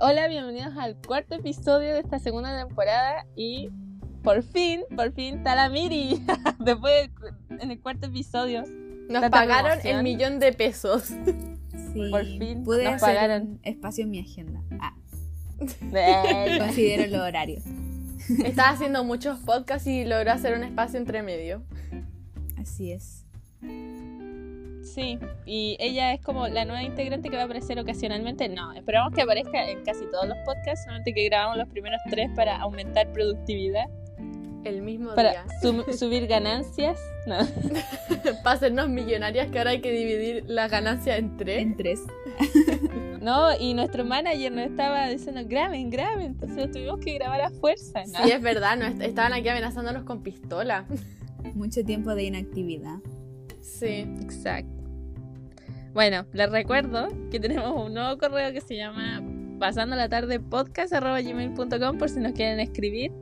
Hola, bienvenidos al cuarto episodio de esta segunda temporada y por fin, por fin está la Miri. Después en el cuarto episodio. Nos pagaron promoción. el millón de pesos. Sí, Por fin pude nos hacer pagaron. espacio en mi agenda. Ah, considero los horarios. Estaba haciendo muchos podcasts y logró hacer un espacio entre medio. Así es. Sí, y ella es como la nueva integrante que va a aparecer ocasionalmente. No, esperamos que aparezca en casi todos los podcasts, solamente que grabamos los primeros tres para aumentar productividad, El mismo para día. sum- subir ganancias. No. Para hacernos millonarias que ahora hay que dividir la ganancia en tres. En tres. No, y nuestro manager nos estaba diciendo, graben, graben, entonces tuvimos que grabar a fuerza. ¿no? Sí, es verdad, no, est- estaban aquí amenazándonos con pistola. Mucho tiempo de inactividad. Sí. Exacto. Bueno, les recuerdo que tenemos un nuevo correo que se llama pasando la tarde podcast.gmail.com por si nos quieren escribir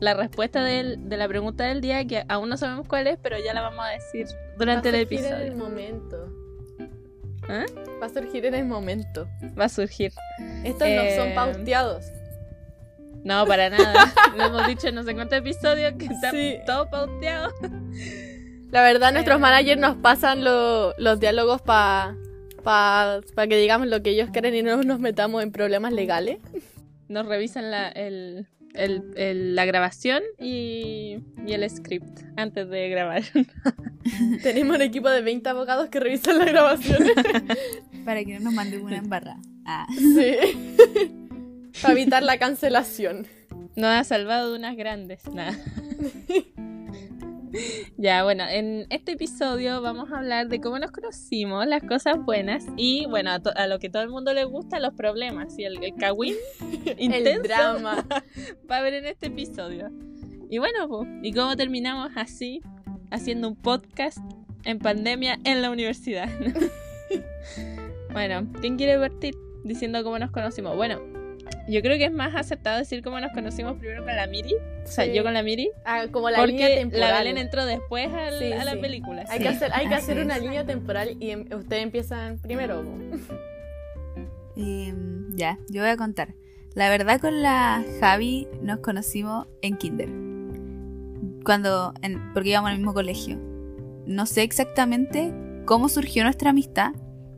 la respuesta del- de la pregunta del día, que aún no sabemos cuál es, pero ya la vamos a decir durante el Va a surgir en el episodio. momento. ¿Ah? Va a surgir en el momento. Va a surgir. Estos Eh, no son pauteados. No, para nada. Lo hemos dicho en no sé cuántos episodios que está Sí. todo pauteado. La verdad, nuestros eh, managers nos pasan lo- los diálogos para pa, pa que digamos lo que ellos quieren y no nos metamos en problemas legales. Nos revisan la, el, el- el- la grabación y, y el script antes de grabar. Tenemos un equipo de 20 abogados que revisan las grabaciones. Para que no nos manden una embarrada. Ah, Sí. Para evitar la cancelación. Nos ha salvado de unas grandes. Nada. Ya, bueno, en este episodio vamos a hablar de cómo nos conocimos, las cosas buenas y, bueno, a, lo que todo el mundo le gusta, los problemas y el, el cagüín El intenso drama. va a ver en este episodio. Y bueno, pues, ¿y cómo terminamos así, haciendo un podcast en pandemia en la universidad? bueno, ¿quién quiere partir diciendo cómo nos conocimos? Bueno, yo creo que es más acertado decir cómo nos conocimos primero con la Miri, o sea, Sí. yo con la Miri, Ah, como la línea porque temporal. la Belén entró después al- Sí, a la sí. película. Hay sí. que hacer, hay que hacer una línea temporal y em- ustedes empiezan primero. em, ya, yo voy a contar. La verdad con la Javi nos conocimos en kinder. Cuando, en- porque íbamos al mismo colegio. No sé exactamente cómo surgió nuestra amistad,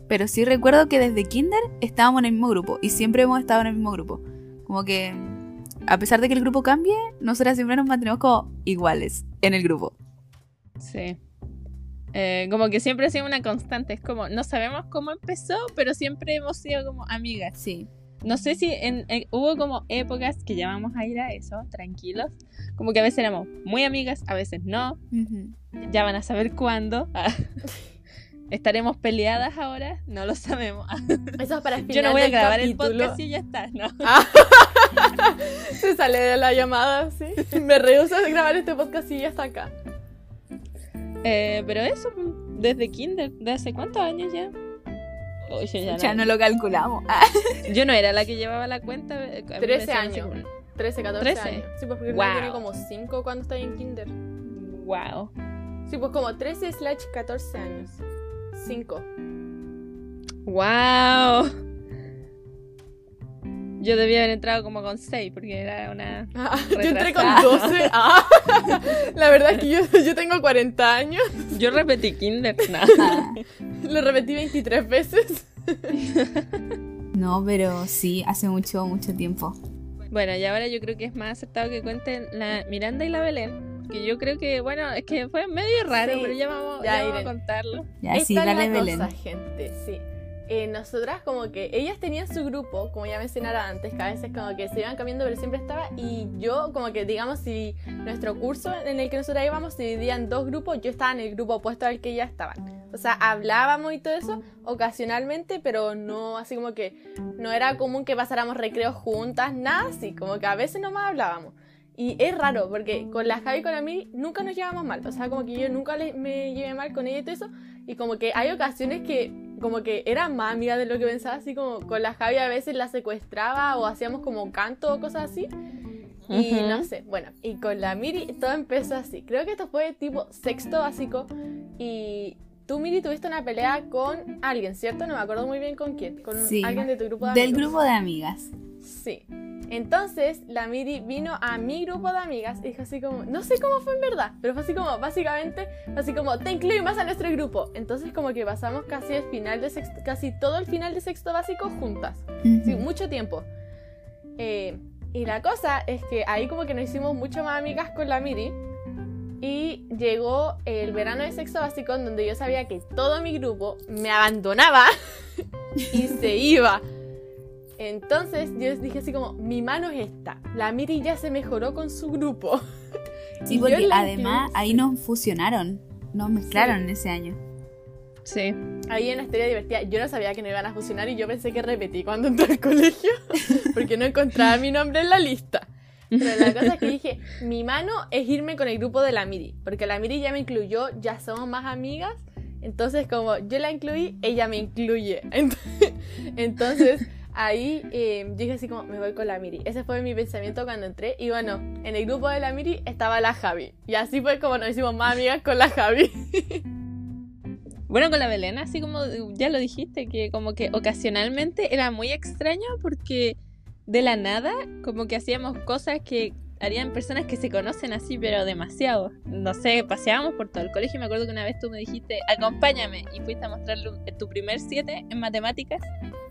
pero sí recuerdo que desde kinder estábamos en el mismo grupo y siempre hemos estado en el mismo grupo. Como que, a pesar de que el grupo cambie, nosotras siempre nos mantenemos como iguales en el grupo. Sí. Eh, como que siempre ha sido una constante, es como, no sabemos cómo empezó, pero siempre hemos sido como amigas. Sí. No sé si en, en- hubo como épocas que ya vamos a ir a eso, tranquilos. Como que a veces éramos muy amigas, a veces no. Ujú. Ya van a saber cuándo. Ah. ¿Estaremos peleadas ahora? No lo sabemos. Ah. Eso es para el final Yo no voy a grabar el capítulo. podcast y ya está. No. Se sale de la llamada, sí. Me rehuso a grabar este podcast y ya está acá. Eh, pero eso, desde Kinder, ¿de hace cuántos años ya? Oye, ya Ya no- no lo calculamos. Ah. Yo no era la que llevaba la cuenta. eh, a mí me 13 decían así años. como, 13, 14 13. años. Sí, pues porque Wow. tiene como 5 cuando está en kinder. Wow. Sí, pues como 13 slash 14 años. 5. Wow. Yo debía haber entrado como con 6 porque era una... yo entré con Retrasada. 12. Ah. La verdad es que yo, yo tengo 40 años. Yo repetí kinder. No. Ah. Lo repetí 23 veces. No, pero sí, hace mucho, mucho tiempo. Bueno, y ahora yo creo que es más acertado que cuenten la Miranda y la Belén. Que yo creo que, bueno, es que fue medio raro, Sí. pero ya vamos, Ya, ya vamos a contarlo. Ya, Esta sí, es dale la Belén. cosa, gente, sí. Eh, nosotras como que ellas tenían su grupo, como ya mencionara antes, que a veces como que se iban cambiando, pero siempre estaba. Y yo como que digamos si nuestro curso en el que nosotras íbamos se dividía en dos grupos, yo estaba en el grupo opuesto al que ellas estaban. O sea, hablábamos y todo eso ocasionalmente, pero no así como que no era común que pasáramos recreos juntas, nada así, como que a veces nomás hablábamos. Y es raro, porque con la Javi y con la Miri nunca nos llevamos mal. O sea, como que yo nunca me llevé mal con ella y todo eso. Y como que hay ocasiones que como que era más amiga de lo que pensaba, así como con la Javi a veces la secuestraba o hacíamos como canto o cosas así. Y Ujú. no sé, bueno, y con la Miri todo empezó así. Creo que esto fue tipo sexto básico. Y tú, Miri, tuviste una pelea con alguien, ¿cierto? No me acuerdo muy bien con quién. Con Sí. alguien de tu grupo de Del amigos. grupo de amigas. Sí. Entonces, la Miri vino a mi grupo de amigas y dijo así como, no sé cómo fue en verdad, pero fue así como, básicamente, fue así como, te incluimos a nuestro grupo. Entonces, como que pasamos casi el final de sexto, casi todo el final de sexto básico juntas. Sí, Ujú. mucho tiempo. Eh, y la cosa es que ahí como que nos hicimos mucho más amigas con la Miri. Y llegó el verano de sexto básico en donde yo sabía que todo mi grupo me abandonaba y se iba. Entonces yo dije así como, mi mano es esta. La Miri ya se mejoró con su grupo. Sí, Y porque además ahí sí. nos fusionaron, nos mezclaron en ese año. Sí. Ahí en la historia divertida, yo no sabía que no iban a fusionar y yo pensé que repetí cuando entré al colegio porque no encontraba mi nombre en la lista. Pero la cosa es que dije, mi mano es irme con el grupo de la Miri, porque la Miri ya me incluyó, ya somos más amigas, entonces como yo la incluí, ella me incluye. Ent- Entonces ahí eh, dije así como, me voy con la Miri. Ese fue mi pensamiento cuando entré y bueno, en el grupo de la Miri estaba la Javi. Y así fue como nos hicimos más amigas con la Javi. Bueno, con la Belén, así como ya lo dijiste, que como que ocasionalmente era muy extraño porque de la nada, como que hacíamos cosas que harían personas que se conocen así, pero demasiado. No sé, paseábamos por todo el colegio y me acuerdo que una vez tú me dijiste, acompáñame, y fuiste a mostrarle tu primer 7 en matemáticas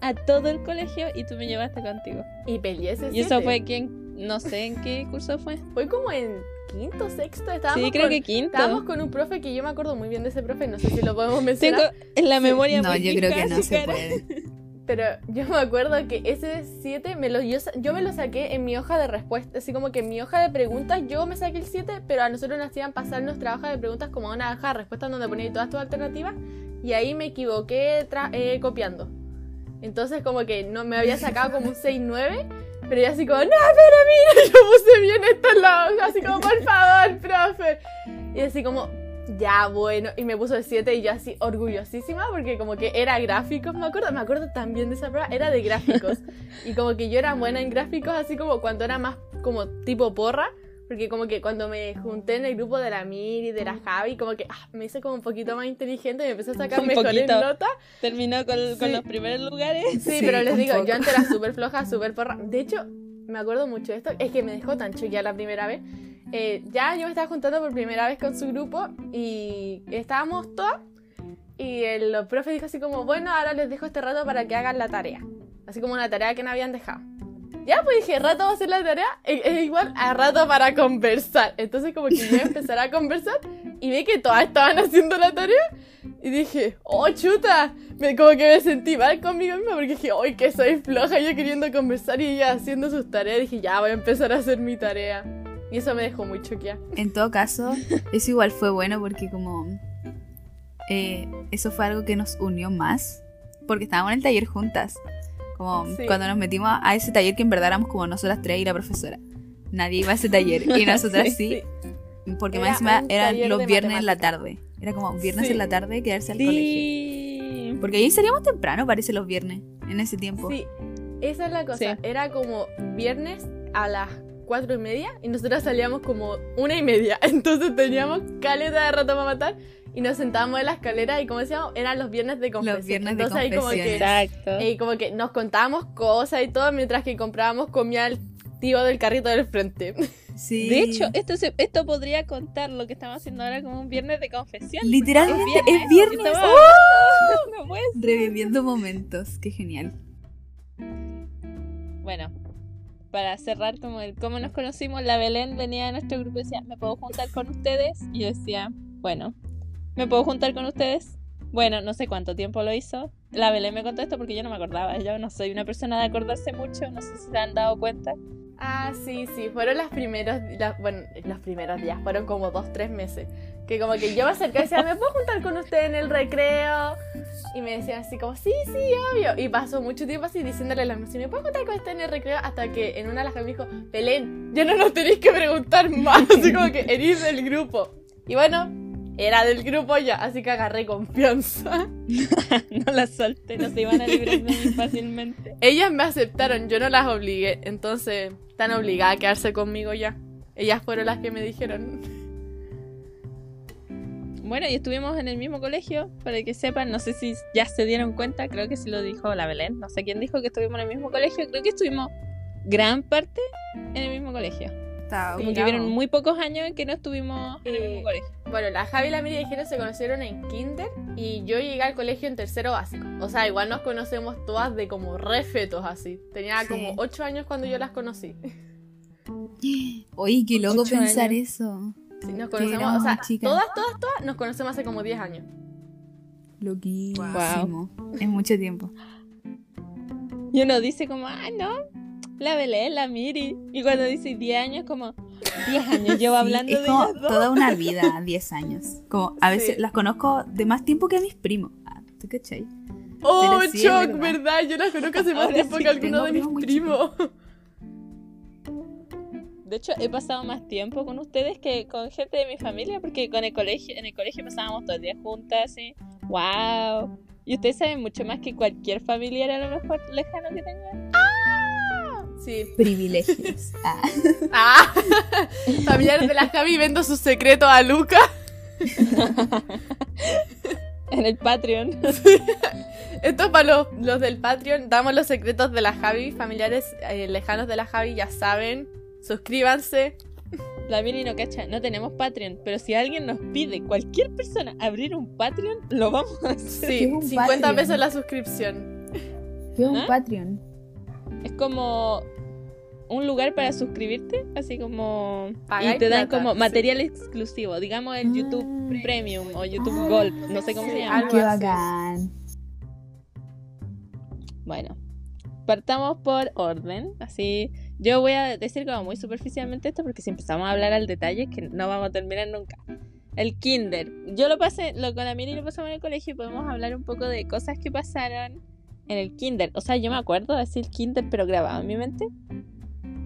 a todo el colegio y tú me llevaste contigo. Y peleé ese Y eso siete. fue que, en- no sé en qué curso fue. Fue como en quinto, sexto, estábamos Sí, creo con... que quinto. Estábamos con un profe que yo me acuerdo muy bien de ese profe, no sé si lo podemos Tengo mencionar, en la memoria No, muy yo creo que no se puede. pero yo me acuerdo que ese 7 me lo, yo, yo me lo saqué en mi hoja de respuesta, así como que en mi hoja de preguntas yo me saqué el 7, pero a nosotros nos hacían pasar nuestra hoja de preguntas como una hoja de respuestas donde ponía todas tus alternativas y ahí me equivoqué eh, copiando. Entonces como que no me había sacado como un 6-9, pero yo así como, no, pero mira, yo puse bien esto en la hoja, así como, por favor, profe. Y así como, ya bueno, y me puso el 7 y yo así orgullosísima porque como que era gráficos, me acuerdo, me acuerdo también de esa prueba, era de gráficos. y como que yo era buena en gráficos, así como cuando era más como tipo porra. Porque como que cuando me junté en el grupo de la Miri, de la Javi, como que ah, me hice como un poquito más inteligente y me empecé a sacar Un mejores poquito. notas. Terminó con, con Sí. los primeros lugares. Sí, Sí, pero les digo, poco. yo antes era súper floja, súper porra. De hecho, me acuerdo mucho de esto, es que me dejó tan choqueada la primera vez. Eh, ya yo me estaba juntando por primera vez con su grupo y estábamos todas. Y el profe dijo así como, bueno, ahora les dejo este rato para que hagan la tarea. Así como una tarea que no habían dejado. Ya, pues dije, rato va a hacer la tarea, es igual a rato para conversar. Entonces como que yo empezar a conversar y vi que todas estaban haciendo la tarea y dije, oh chuta, me, como que me sentí mal conmigo misma porque dije, ay, que soy floja, yo queriendo conversar y ella haciendo sus tareas. Dije, ya voy a empezar a hacer mi tarea. Y eso me dejó muy choqueada. En todo caso, eso igual fue bueno porque como eh, eso fue algo que nos unió más, porque estábamos en el taller juntas. Como Sí. cuando nos metimos a ese taller que en verdad éramos como nosotras tres y la profesora. Nadie iba a ese taller y nosotras sí, porque Era más encima eran los viernes en la tarde. Era como viernes Sí. en la tarde quedarse al colegio. Sí. Porque ahí salíamos temprano, parece, los viernes, en ese tiempo. Sí, esa es la cosa. Sí. Era como viernes a las cuatro y media y nosotras salíamos como una y media. Entonces teníamos caleta de rato para matar y nos sentábamos en la escalera y como decíamos, eran los viernes de confesión. viernes de Entonces ahí como que. Exacto. eh, como que nos contábamos cosas y todo mientras que comprábamos comida al tío del carrito del frente. Sí. De hecho, esto, se- esto podría contar lo que estamos haciendo ahora como un viernes de confesión. literalmente es viernes. Estaba- ¡Oh! No puede Reviviendo momentos, qué genial. Bueno, para cerrar como el cómo nos conocimos, la Belén venía a nuestro grupo y decía, ¿me puedo juntar con ustedes? Y yo decía, bueno, ¿me puedo juntar con ustedes? Bueno, no sé cuánto tiempo lo hizo. La Belén me contó esto porque yo no me acordaba. Yo no soy una persona de acordarse mucho, no sé si se han dado cuenta. Ah, sí, sí, fueron los primeros, la- bueno, los primeros días, fueron como dos, tres meses. Que como que yo me acerqué y decía, ¿me puedo juntar con usted en el recreo? Y me decían así como, sí, sí, obvio. Y pasó mucho tiempo así diciéndole las si ¿me puedo juntar con usted en el recreo? Hasta que en una de las que me dijo, Belén, ya no nos tenéis que preguntar más, así como que eres del grupo. Y bueno, era del grupo ya, así que agarré confianza. no la solté, no se iban a librar de mí fácilmente. Ellas me aceptaron, yo no las obligué, entonces están obligadas a quedarse conmigo ya. Ellas fueron las que me dijeron. Bueno, y estuvimos en el mismo colegio, para que sepan, no sé si ya se dieron cuenta, creo que sí lo dijo la Belén, no sé quién dijo que estuvimos en el mismo colegio, creo que estuvimos gran parte en el mismo colegio. Como que hubieron muy pocos años en que no estuvimos en el Eh, mismo colegio. Bueno, la Javi y la Miri dijeron se conocieron en kinder y yo llegué al colegio en tercero básico. O sea, igual nos conocemos todas de como refetos así. Tenía Sí. como ocho años cuando yo las conocí. Oye, qué loco Ocho pensar años. eso. Sí, nos conocemos, o sea, chicas. todas, todas, todas nos conocemos hace como 10 años. Loquísimo. Es mucho tiempo. Y uno dice como, ah, no, la Belén, la Miri. Y cuando dice 10 años, como, 10 años llevo Sí, hablando es de como ellas dos. toda una vida, 10 años. Como a veces Sí. las conozco de más tiempo que a mis primos. Ah, ¿tú cachai? ¡Oh, sí, shock! verdad. ¿Verdad? Yo las conozco hace más Ahora tiempo sí, que alguno de mis primos. De hecho, he pasado más tiempo con ustedes que con gente de mi familia, porque con el colegio, en el colegio pasábamos todo el día juntas, así. ¡Wow! Y ustedes saben mucho más que cualquier familiar a lo mejor lejano que tengan. Sí. Privilegios. Ah. ¡Ah! Familiares de la Javi vendo sus secretos a Luca. En el Patreon. Esto es para los, los del Patreon. Damos los secretos de la Javi. Familiares eh, lejanos de la Javi ya saben. Suscríbanse. La Miri no cacha, no tenemos Patreon, pero si alguien nos pide, cualquier persona, abrir un Patreon, lo vamos a hacer. Sí, ¿Qué es un 50 Patreon? pesos la suscripción. ¿Qué es un ¿Ah? Patreon? Es como un lugar para suscribirte, así como... Pagáis y te dan plata, como sí. material exclusivo, digamos el Ah. YouTube Premium o YouTube Ah, Gold, no sé cómo sí, se llama. Qué bacán. Bueno, partamos por orden, así... Yo voy a decir como muy superficialmente esto porque si empezamos a hablar al detalle es que no vamos a terminar nunca. El kinder. Yo lo pasé, lo con la Miri lo pasamos en el colegio y podemos hablar un poco de cosas que pasaron en el kinder. O sea, yo me acuerdo de decir kinder, pero grabado en mi mente.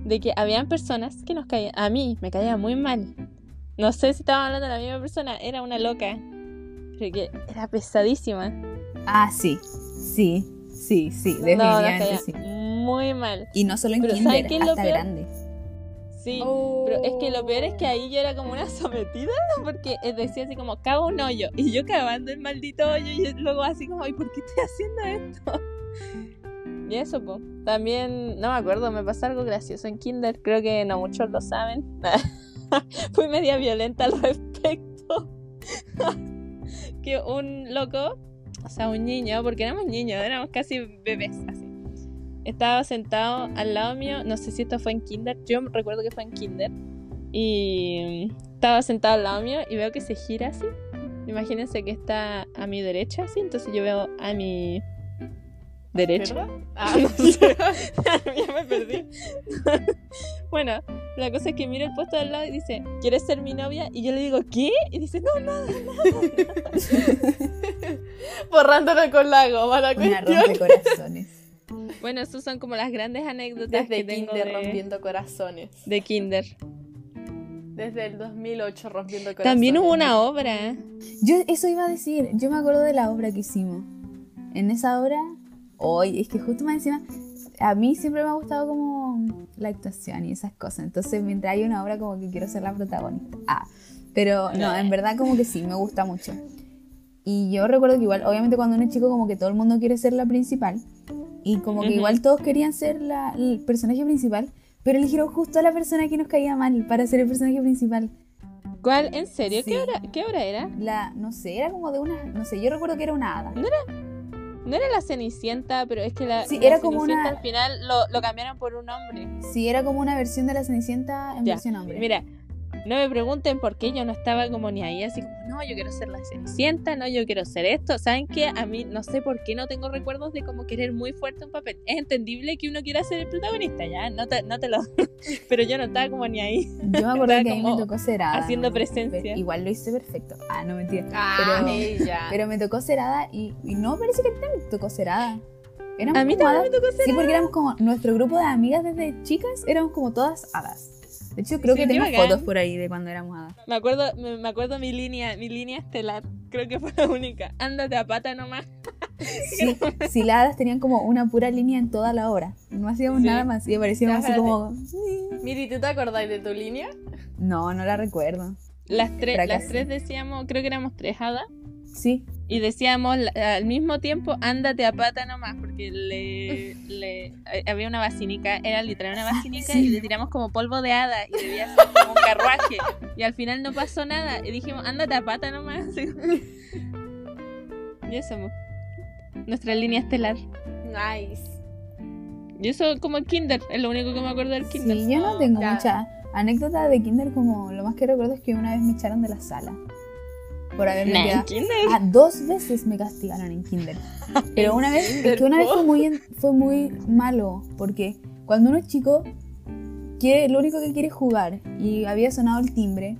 De que habían personas que nos caían. A mí me caía muy mal. No sé si estaba hablando de la misma persona. Era una loca. Pero que era pesadísima. Ah, sí. Sí. Sí, sí. No, nos Definitivamente caía sí. muy mal. Y no solo en Pero kinder, ¿saben qué es lo hasta grande. Sí. Pero es que lo peor es que ahí yo era como una sometida porque decía así como, cago un hoyo. Y yo cavando el maldito hoyo y luego así como, ¿y por qué estoy haciendo esto? Y eso, pues. También, no me acuerdo, me pasó algo gracioso en Kinder. Creo que no muchos lo saben. Fui media violenta al respecto. que un loco, o sea, un niño, porque éramos niños, éramos casi bebés, así. Estaba sentado al lado mío, no sé si esto fue en Kinder, yo recuerdo que fue en Kinder. Y estaba sentado al lado mío y veo que se gira así. Imagínense que está a mi derecha, así, entonces yo veo a mi derecha. Ah, No sé. ya me perdí. bueno, la cosa es que mira el puesto al lado y dice, ¿quieres ser mi novia? Y yo le digo, ¿qué? Y dice, no, no. Borrándolo con la goma la Una cuestión. rompecorazones. Bueno, esas son como las grandes anécdotas Desde que tengo Kinder de, rompiendo corazones. de Kinder. Desde el 2008 rompiendo corazones. También hubo una obra. Yo eso iba a decir. Yo me acuerdo de la obra que hicimos. En esa obra, hoy, es que justo más encima, a mí siempre me ha gustado como la actuación y esas cosas. Entonces, mientras hay una obra, como que quiero ser la protagonista. Ah, pero no, en verdad, como que sí, me gusta mucho. Y yo recuerdo que igual, obviamente, cuando uno es chico, como que todo el mundo quiere ser la principal. Y como que igual todos querían ser la- el personaje principal. Pero eligieron justo a la persona que nos caía mal para ser el personaje principal. ¿Cuál? ¿En serio? Sí. ¿Qué, hora, ¿Qué hora era? La, no sé, era como de una, no sé, yo recuerdo que era una hada. No era la Cenicienta, pero es que la, Sí, la era como Cenicienta una- al final lo, lo cambiaron por un hombre. Sí, era como una versión de la Cenicienta en Ya, versión hombre. Mira, no me pregunten por qué yo no estaba como ni ahí, así como, no, yo quiero ser la Cenicienta, no, yo quiero ser esto. ¿Saben qué? A mí no sé por qué no tengo recuerdos de como querer muy fuerte un papel. Es entendible que uno quiera ser el protagonista, ya, no te, no te lo... pero yo no estaba como ni ahí. Yo me acuerdo que a mí me tocó ser hada. haciendo presencia. Igual lo hice perfecto. Ah, no mentira. Ah, Pero- me tocó ser hada y, y no parece que también te tocó ser hada. Éramos A mí como también me tocó ser Sí, porque éramos como nuestro grupo de amigas desde chicas, éramos como todas hadas. De hecho, creo Sí, que tengo bacán. fotos por ahí de cuando éramos hadas. Me acuerdo, me, me acuerdo mi línea, mi línea estelar. Creo que fue la única. Ándate a pata nomás. Sí, sí, las hadas tenían como una pura línea en toda la obra. No hacíamos Sí. nada más y aparecíamos así como... Miri, ¿tú te acordáis de tu línea? No, no la recuerdo. Las tres, las tres decíamos, creo que éramos tres hadas. Sí. Y decíamos al mismo tiempo, ándate a pata nomás, porque le, le- eh, había una vacinica, era literal una vacinica, sí. y le tiramos como polvo de hada, y debía ser como un carruaje. Y al final no pasó nada, y dijimos, ándate a pata nomás. Y eso, mo. nuestra línea estelar. Nice. Y eso como el kinder, es lo único que me acuerdo del kinder. Sí, yo no tengo Ya. mucha anécdota de kinder como lo más que recuerdo es que una vez me echaron de la sala por haberme Nah, quedado. kinder. Ah, dos veces me castigaron en kinder. Pero una vez, es que una vez fue muy, en- fue muy malo, porque cuando uno es chico, quiere, lo único que quiere es jugar. Y había sonado el timbre,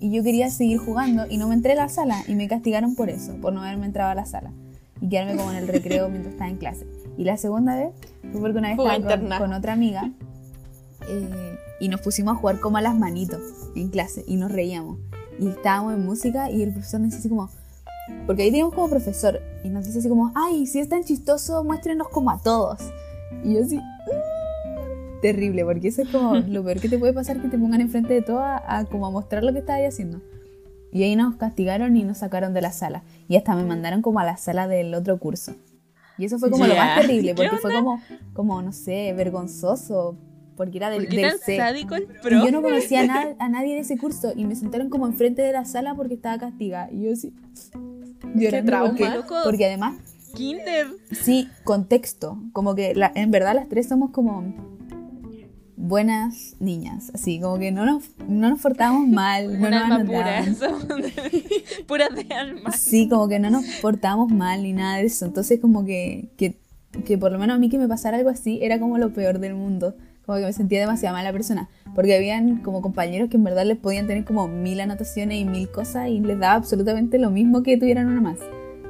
y yo quería seguir jugando, y no me entré a la sala, y me castigaron por eso, por no haberme entrado a la sala. Y quedarme como en el recreo mientras estaba en clase. Y la segunda vez fue porque una vez Fuga estaba con, con otra amiga, eh, y nos pusimos a jugar como a las manitos en clase, y nos reíamos. Y estábamos en música, y el profesor nos dice así como, porque ahí teníamos como profesor y nos dice así como, ay, si es tan chistoso, muéstrenos como a todos. Y yo así, "Mm". terrible, porque eso es como lo peor que te puede pasar que te pongan enfrente de todo a, a como a mostrar lo que estás ahí haciendo. Y ahí nos castigaron y nos sacaron de la sala. Y hasta me mandaron como a la sala del otro curso. Y eso fue como lo más terrible, ¿Qué porque fue como, como, no sé, vergonzoso, porque era del, ¿Por del C. sádico el Y yo no conocía a, na- a nadie de ese curso y me sentaron como enfrente de la sala porque estaba castigada. Y yo así. llorando trauma. Porque, porque además, Kinder. sí, contexto. Como que la- en verdad las tres somos como buenas niñas. Así, como que no nos, no nos portábamos mal. No nos alma pura. Puras de alma. Sí, como que no nos portábamos mal ni nada de eso. Entonces, como que, que, que por lo menos a mí que me pasara algo así era como lo peor del mundo. Como que me sentía demasiado mala persona. Porque habían como compañeros que en verdad les podían tener como mil anotaciones y mil cosas y les daba absolutamente lo mismo que tuvieran una más.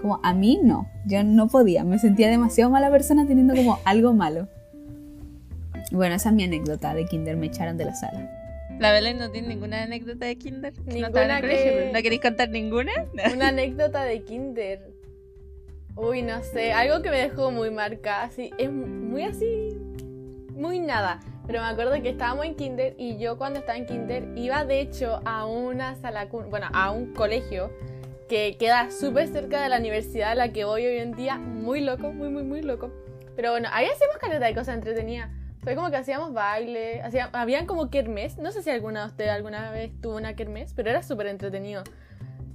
Como a mí no, yo no podía. Me sentía demasiado mala persona teniendo como algo malo. Y Bueno, esa es mi anécdota de Kinder, me echaron de la sala. La Belén no tiene ninguna anécdota de Kinder. no Ninguna estaba en el colegio, que- ¿No queréis contar ninguna? Una anécdota de kinder. Uy, no sé, algo que me dejó muy marcada, así, es muy así, muy nada. Pero me acuerdo que estábamos en kinder y yo cuando estaba en kinder iba de hecho a una sala, bueno, a un colegio que queda súper cerca de la universidad a la que voy hoy en día, muy loco, muy, muy, muy loco. Pero bueno, ahí hacíamos caleta de cosas entretenidas. Fue como que hacíamos baile, hacía, habían como kermés, no sé si alguna de ustedes alguna vez tuvo una kermés, pero era súper entretenido.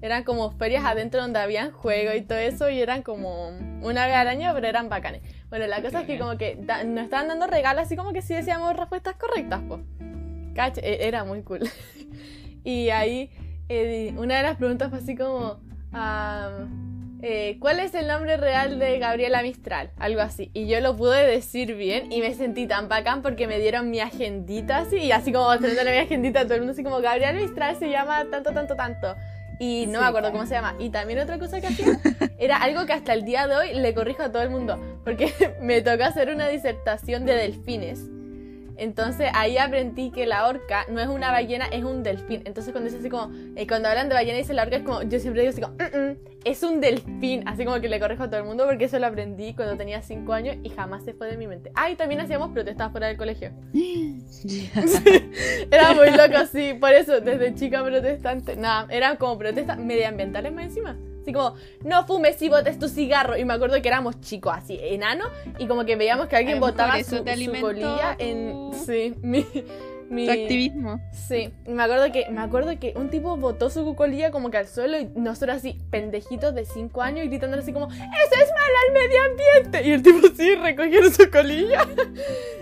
Eran como ferias adentro donde habían juego y todo eso y eran como una vez al año, pero eran bacanes. Bueno, la cosa es que como que da- nos estaban dando regalos así como que si decíamos respuestas correctas, pues. Cacha, e- era muy cool. y ahí eh, una de las preguntas fue así como, am, eh, ¿cuál es el nombre real de Gabriela Mistral? Algo así. Y yo lo pude decir bien y me sentí tan bacán porque me dieron mi agendita así y así como mostrándole mi agendita a todo el mundo así como Gabriela Mistral se llama tanto, tanto, tanto. Y no Sí, me acuerdo cómo se llama. Y también otra cosa que hacía era algo que hasta el día de hoy le corrijo a todo el mundo. Porque me tocó hacer una disertación de delfines. Entonces ahí aprendí que la orca no es una ballena, es un delfín. Entonces cuando dice así como, eh, cuando hablan de ballena y dice la orca es como, yo siempre digo así como, "Mm, mm, es un delfín. Así como que le corrijo a todo el mundo porque eso lo aprendí cuando tenía 5 años y jamás se fue de mi mente. Ah, y también hacíamos protestas fuera del colegio. Era muy loco, sí, por eso, desde chica protestante. Nada, eran como protestas medioambientales más encima. Así como, no fumes y botes tu cigarro. Y me acuerdo que éramos chicos, así, enanos, y como que veíamos que alguien botaba su, su colilla en. Sí, mi. Mi Tu activismo. Sí, me acuerdo que me acuerdo que un tipo botó su colilla como que al suelo y nosotros así, pendejitos de 5 años, y gritando así como, ¡Eso es malo al medio ambiente! Y el tipo sí, recogieron su colilla.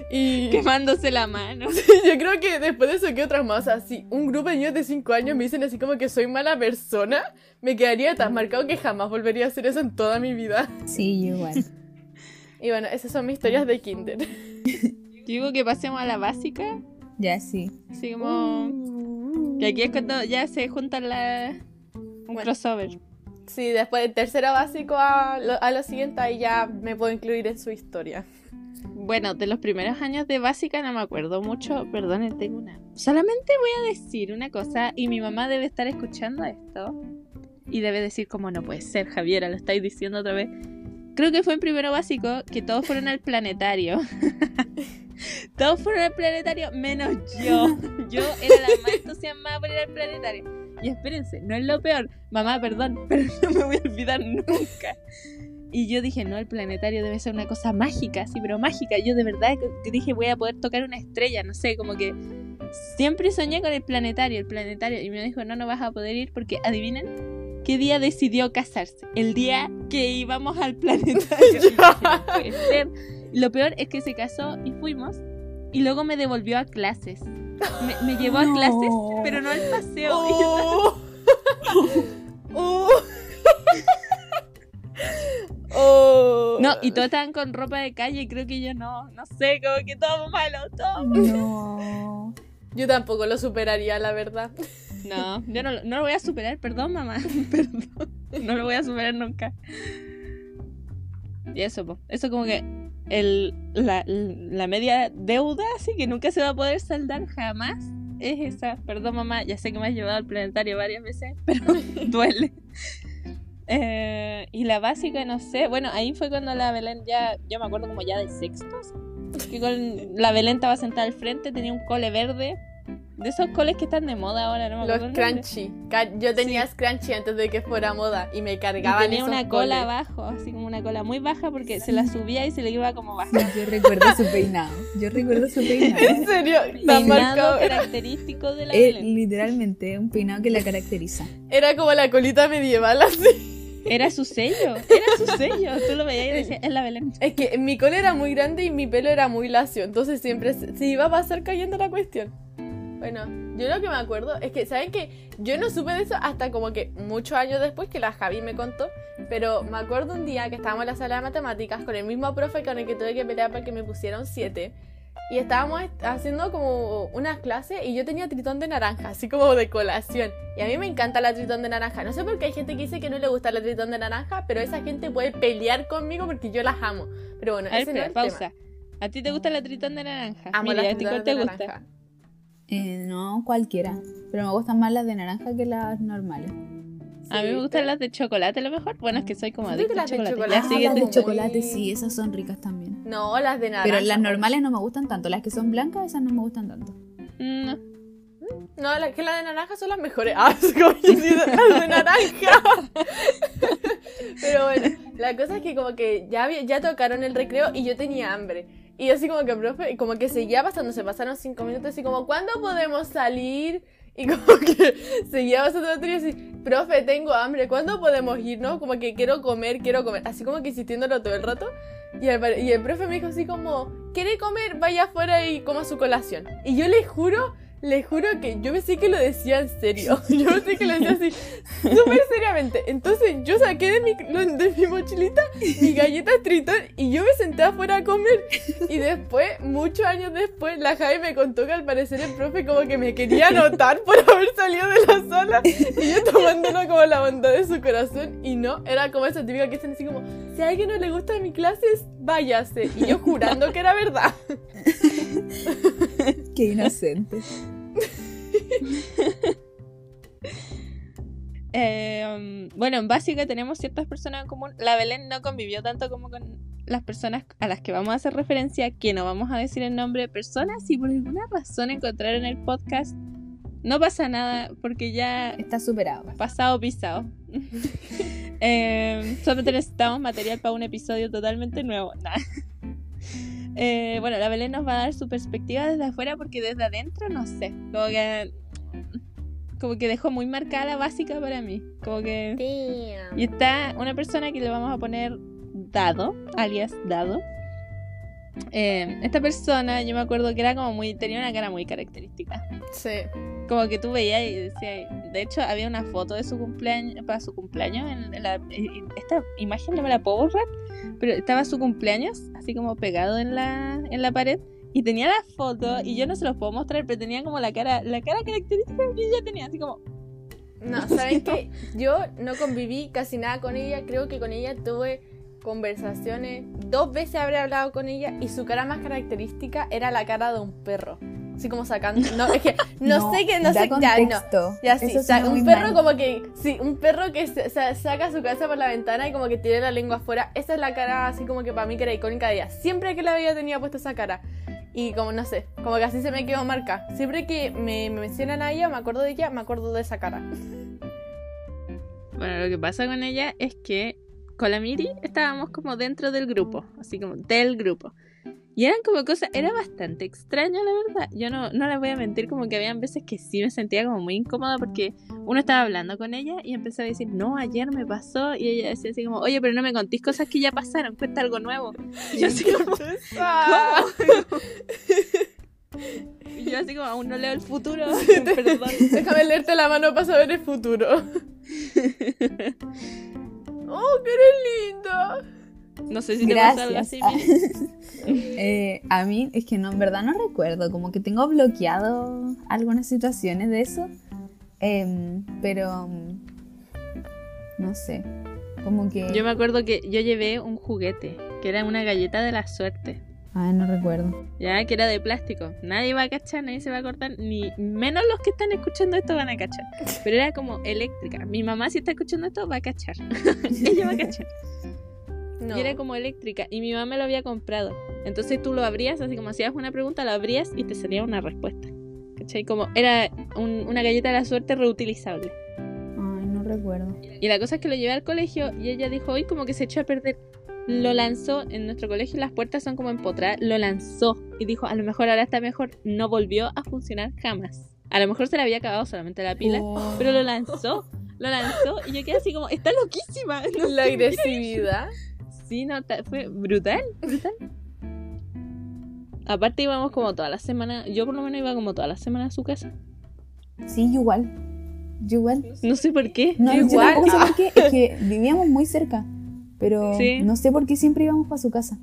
Y Quemándose la mano. yo creo que después de eso que otras más, así, un grupo de niños de 5 años me dicen así como que soy mala persona, me quedaría tan marcado que jamás volvería a hacer eso en toda mi vida. Sí, igual. Y bueno, esas son mis historias de kinder. Yo digo que pasemos a la básica. Ya sí. Así como. Que aquí es cuando ya se juntan la. Un Bueno. crossover. Sí, después del tercero básico a lo, a lo siguiente, ahí ya me puedo incluir en su historia. Bueno, de los primeros años de básica no me acuerdo mucho. Perdonen, tengo una. Solamente voy a decir una cosa y mi mamá debe estar escuchando esto. Y debe decir como no puede ser, Javiera, lo estáis diciendo otra vez. Creo que fue en primero básico que todos fueron al planetario. todos fueron al planetario menos yo. Yo era la más entusiasmada por ir al planetario. Y espérense, no es lo peor. Mamá, perdón, pero no me voy a olvidar nunca. Y yo dije, no, el planetario debe ser una cosa mágica, sí, pero mágica. Yo de verdad dije, voy a poder tocar una estrella, no sé, como que siempre soñé con el planetario, el planetario. Y me dijo, no, no vas a poder ir porque, adivinen, ¿qué día decidió casarse? El día que íbamos al planetario. Ser. Lo peor es que se casó y fuimos y luego me devolvió a clases. Me, me llevó a No. clases, pero no al paseo. Y Oh. Oh. Oh. No, y todos estaban con ropa de calle y creo que yo no, no sé, como que todo malo, todo. No. Yo tampoco lo superaría, la verdad. No, yo no, no lo voy a superar, perdón mamá, perdón, no lo voy a superar nunca. Y eso, po. eso como que el, la, la media deuda, así que nunca se va a poder saldar jamás, es esa. Perdón mamá, ya sé que me has llevado al planetario varias veces, pero duele. Eh, y la básica, no sé, bueno, ahí fue cuando la Belén ya, yo me acuerdo como ya de sextos, que con la Belén estaba sentada al frente, tenía un cole verde, de esos coles que están de moda ahora, no me Los crunchy. Yo tenía scrunchy antes de que fuera moda y me Y cargaban tenía esos una cola coles. abajo, así como una cola muy baja porque se la subía y se le iba como baja. Yo recuerdo su peinado. Yo recuerdo su peinado. ¿En serio? Tan Peinado marcado. característico de la Es Belén. literalmente un peinado que la caracteriza. Era como la colita medieval así. Era su sello, era su sello. Tú lo veías y decías, es la Belén. Es que mi cola era muy grande y mi pelo era muy lacio, entonces siempre se, se iba a pasar cayendo la cuestión. Bueno, yo lo que me acuerdo es que, ¿saben qué? Yo no supe de eso hasta como que muchos años después que la Javi me contó, pero me acuerdo un día que estábamos en la sala de matemáticas con el mismo profe con el que tuve que pelear para que me pusieran 7 y estábamos est- haciendo como unas clases y yo tenía tritón de naranja, así como de colación. Y a mí me encanta la tritón de naranja. No sé por qué hay gente que dice que no le gusta la tritón de naranja, pero esa gente puede pelear conmigo porque yo las amo. Pero bueno, A ver, no es pausa. tema. ¿A ti te gusta la tritón de naranja? Amo Mira, las ¿a ti cuál tritones te de gusta? Eh, no, cualquiera. Pero me gustan más las de naranja que las normales. A mí me gustan pero- las de chocolate a lo mejor. Bueno, es que soy como adicta de chocolate. Sigue las sí, de chocolate, sí, esas son ricas también. No, las de naranja. Pero las normales no me gustan tanto. Las que son blancas, esas no me gustan tanto. Mm, No. No, las que las de naranja son las mejores. Ah, es como que sí, las de naranja. Pero bueno, la cosa es que como que ya, había- ya tocaron el recreo y yo tenía hambre. Y así como que, profe, como que seguía pasando, se pasaron cinco minutos así como, ¿cuándo podemos salir? Y como que seguía pasando la y así, profe, tengo hambre, ¿cuándo podemos ir? No, como que quiero comer, quiero comer. Así como que insistiéndolo todo el rato. Y el, y el profe me dijo así como, ¿quiere comer? Vaya afuera y coma su colación. Y yo le juro, le juro que yo pensé que lo decía en serio. Yo pensé que lo decía así, súper seriamente. Entonces yo saqué de mi, de mi mochilita mi galleta tritón y yo me senté afuera a comer. Y después, muchos años después, la Javi me contó que al parecer el profe como que me quería anotar por haber salido de la sala. Y yo tomándolo como la bondad de su corazón. Y no, era como esa típica que dicen así como, si a alguien no le gusta mi clase, váyase. Y yo jurando que era verdad. Qué inocente. Eh, um, bueno, en básica tenemos ciertas personas en común. La Belén no convivió tanto como con las personas a las que vamos a hacer referencia, que no vamos a decir el nombre de personas, si por alguna razón encontraron el podcast, no pasa nada, porque ya Está superado. pasado pisado. Eh, solamente necesitamos material para un episodio totalmente nuevo. Nah. Eh, bueno, la Belén nos va a dar su perspectiva desde afuera porque desde adentro no sé. Como que, como que dejó muy marcada la básica para mí. Como que. Y está una persona que le vamos a poner Dado, alias Dado. Eh, esta persona, yo me acuerdo que era como muy. tenía una cara muy característica. Sí. Como que tú veías y decías. De hecho, había una foto de su cumpleaños. Para su cumpleaños. En, la, en esta imagen no me la puedo borrar. Pero estaba su cumpleaños, así como pegado en la, en la pared. Y tenía la foto. Y yo no se los puedo mostrar, pero tenía como la cara. La cara característica que ella tenía, así como. No, ¿saben qué? Yo no conviví casi nada con ella. Creo que con ella tuve conversaciones. Dos veces habré hablado con ella y su cara más característica era la cara de un perro. Así como sacando. No, es que no, sé qué. No sé. Ya, no. contexto. Ya sí, sa- suena un perro mal. como que, sí, un perro que se- sa- saca su cabeza por la ventana y como que tiene la lengua afuera. Esa es la cara así como que para mí que era icónica de ella. Siempre que la veía tenía puesta esa cara. Y como no sé, como que así se me quedó marca. Siempre que me, me mencionan a ella, me acuerdo de ella, me acuerdo de esa cara. Bueno, lo que pasa con ella es que con la Miri estábamos como dentro del grupo, así como del grupo. Y eran como cosas, era bastante extraño la verdad. Yo no, no les voy a mentir, como que habían veces que sí me sentía como muy incómoda porque uno estaba hablando con ella y empezó a decir, no, ayer me pasó. Y ella decía así como, oye, pero no me contís cosas que ya pasaron, cuenta algo nuevo. Y yo así como, ¿cómo? Y yo así como, aún no leo el futuro. Perdón. Déjame leerte la mano para saber el futuro. ¡Oh, que eres lindo! No sé si te pasa algo Gracias. así. Miri. Eh, a mí es que no, en verdad no recuerdo, como que tengo bloqueado algunas situaciones de eso, Em, pero no sé, como que... Yo me acuerdo que yo llevé un juguete, que era una galleta de la suerte. Ay, no recuerdo. Ya, que era de plástico. Nadie va a cachar, nadie se va a cortar, ni menos los que están escuchando esto van a cachar. Pero era como eléctrica. Mi mamá, si está escuchando esto, va a cachar. Ella va a cachar. No. Y era como eléctrica. Y mi mamá me lo había comprado. Entonces tú lo abrías, así como hacías una pregunta, lo abrías y te salía una respuesta. ¿Cachai? Como era un- una galleta de la suerte reutilizable. Ay, no recuerdo. Y la cosa es que lo llevé al colegio y ella dijo, hoy como que se echó a perder. Lo lanzó en nuestro colegio, las puertas son como empotradas, lo lanzó y dijo, a lo mejor ahora está mejor. No volvió a funcionar jamás. A lo mejor se le había acabado solamente la pila, Oh. pero lo lanzó, lo lanzó y yo quedé así como, está loquísima. No La agresividad. Sí, no, fue brutal, brutal. Aparte íbamos como toda la semana, yo por lo menos iba como toda la semana a su casa. Sí, igual. Yo igual. No sé por qué. No, yo igual. tampoco sé por qué, es que vivíamos muy cerca, pero Sí. no sé por qué siempre íbamos para su casa.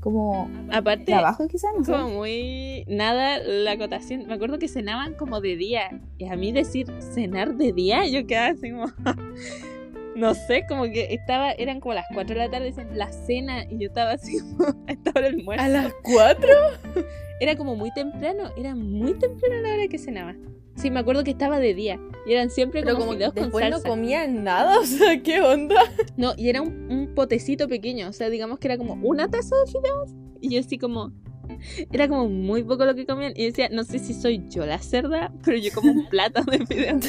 Como Aparte, trabajo quizás, no sé. como muy nada la acotación. Me acuerdo que cenaban como de día. Y a mí decir cenar de día, yo quedaba así como. no sé, como que estaba, eran como las 4 de la tarde, dicen la cena. Y yo estaba así como a esta hora del almuerzo. ¿A las 4? Era como muy temprano, era muy temprano la hora que cenaba. Sí, me acuerdo que estaba de día. Y eran siempre Pero como, como fideos con después no salsa. comían nada, o sea, ¿qué onda? No, y era un, un potecito pequeño, o sea, digamos que era como una taza de fideos. Y yo así como... Era como muy poco lo que comían. Y decía, no sé si soy yo la cerda, pero yo como un plato de fideos.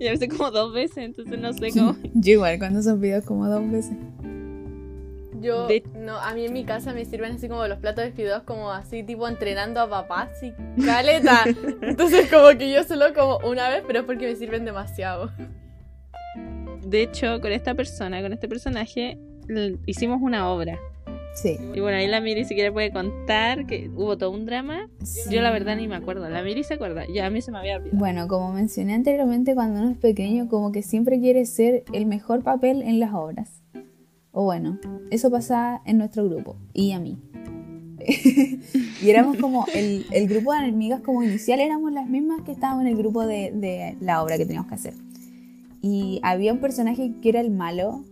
Y a veces como dos veces, entonces no sé cómo... Yo igual, cuando son videos como dos veces. Yo, De- no, a mí en mi casa me sirven así como los platos de fideos como así, tipo entrenando a papá, así, caleta. Entonces como que yo solo como una vez, pero es porque me sirven demasiado. De hecho, con esta persona, con este personaje, hicimos una obra. Sí. Y bueno, ahí la Miri si quiere puede contar que hubo todo un drama. Yo la verdad ni me acuerdo. La Miri se acuerda. Ya a mí se me había olvidado. Bueno, como mencioné anteriormente, cuando uno es pequeño, como que siempre quiere ser el mejor papel en las obras. O bueno, eso pasaba en nuestro grupo y a mí. y éramos como el, el grupo de amigas como inicial, éramos las mismas que estábamos en el grupo de, de la obra que teníamos que hacer. Y había un personaje que era el malo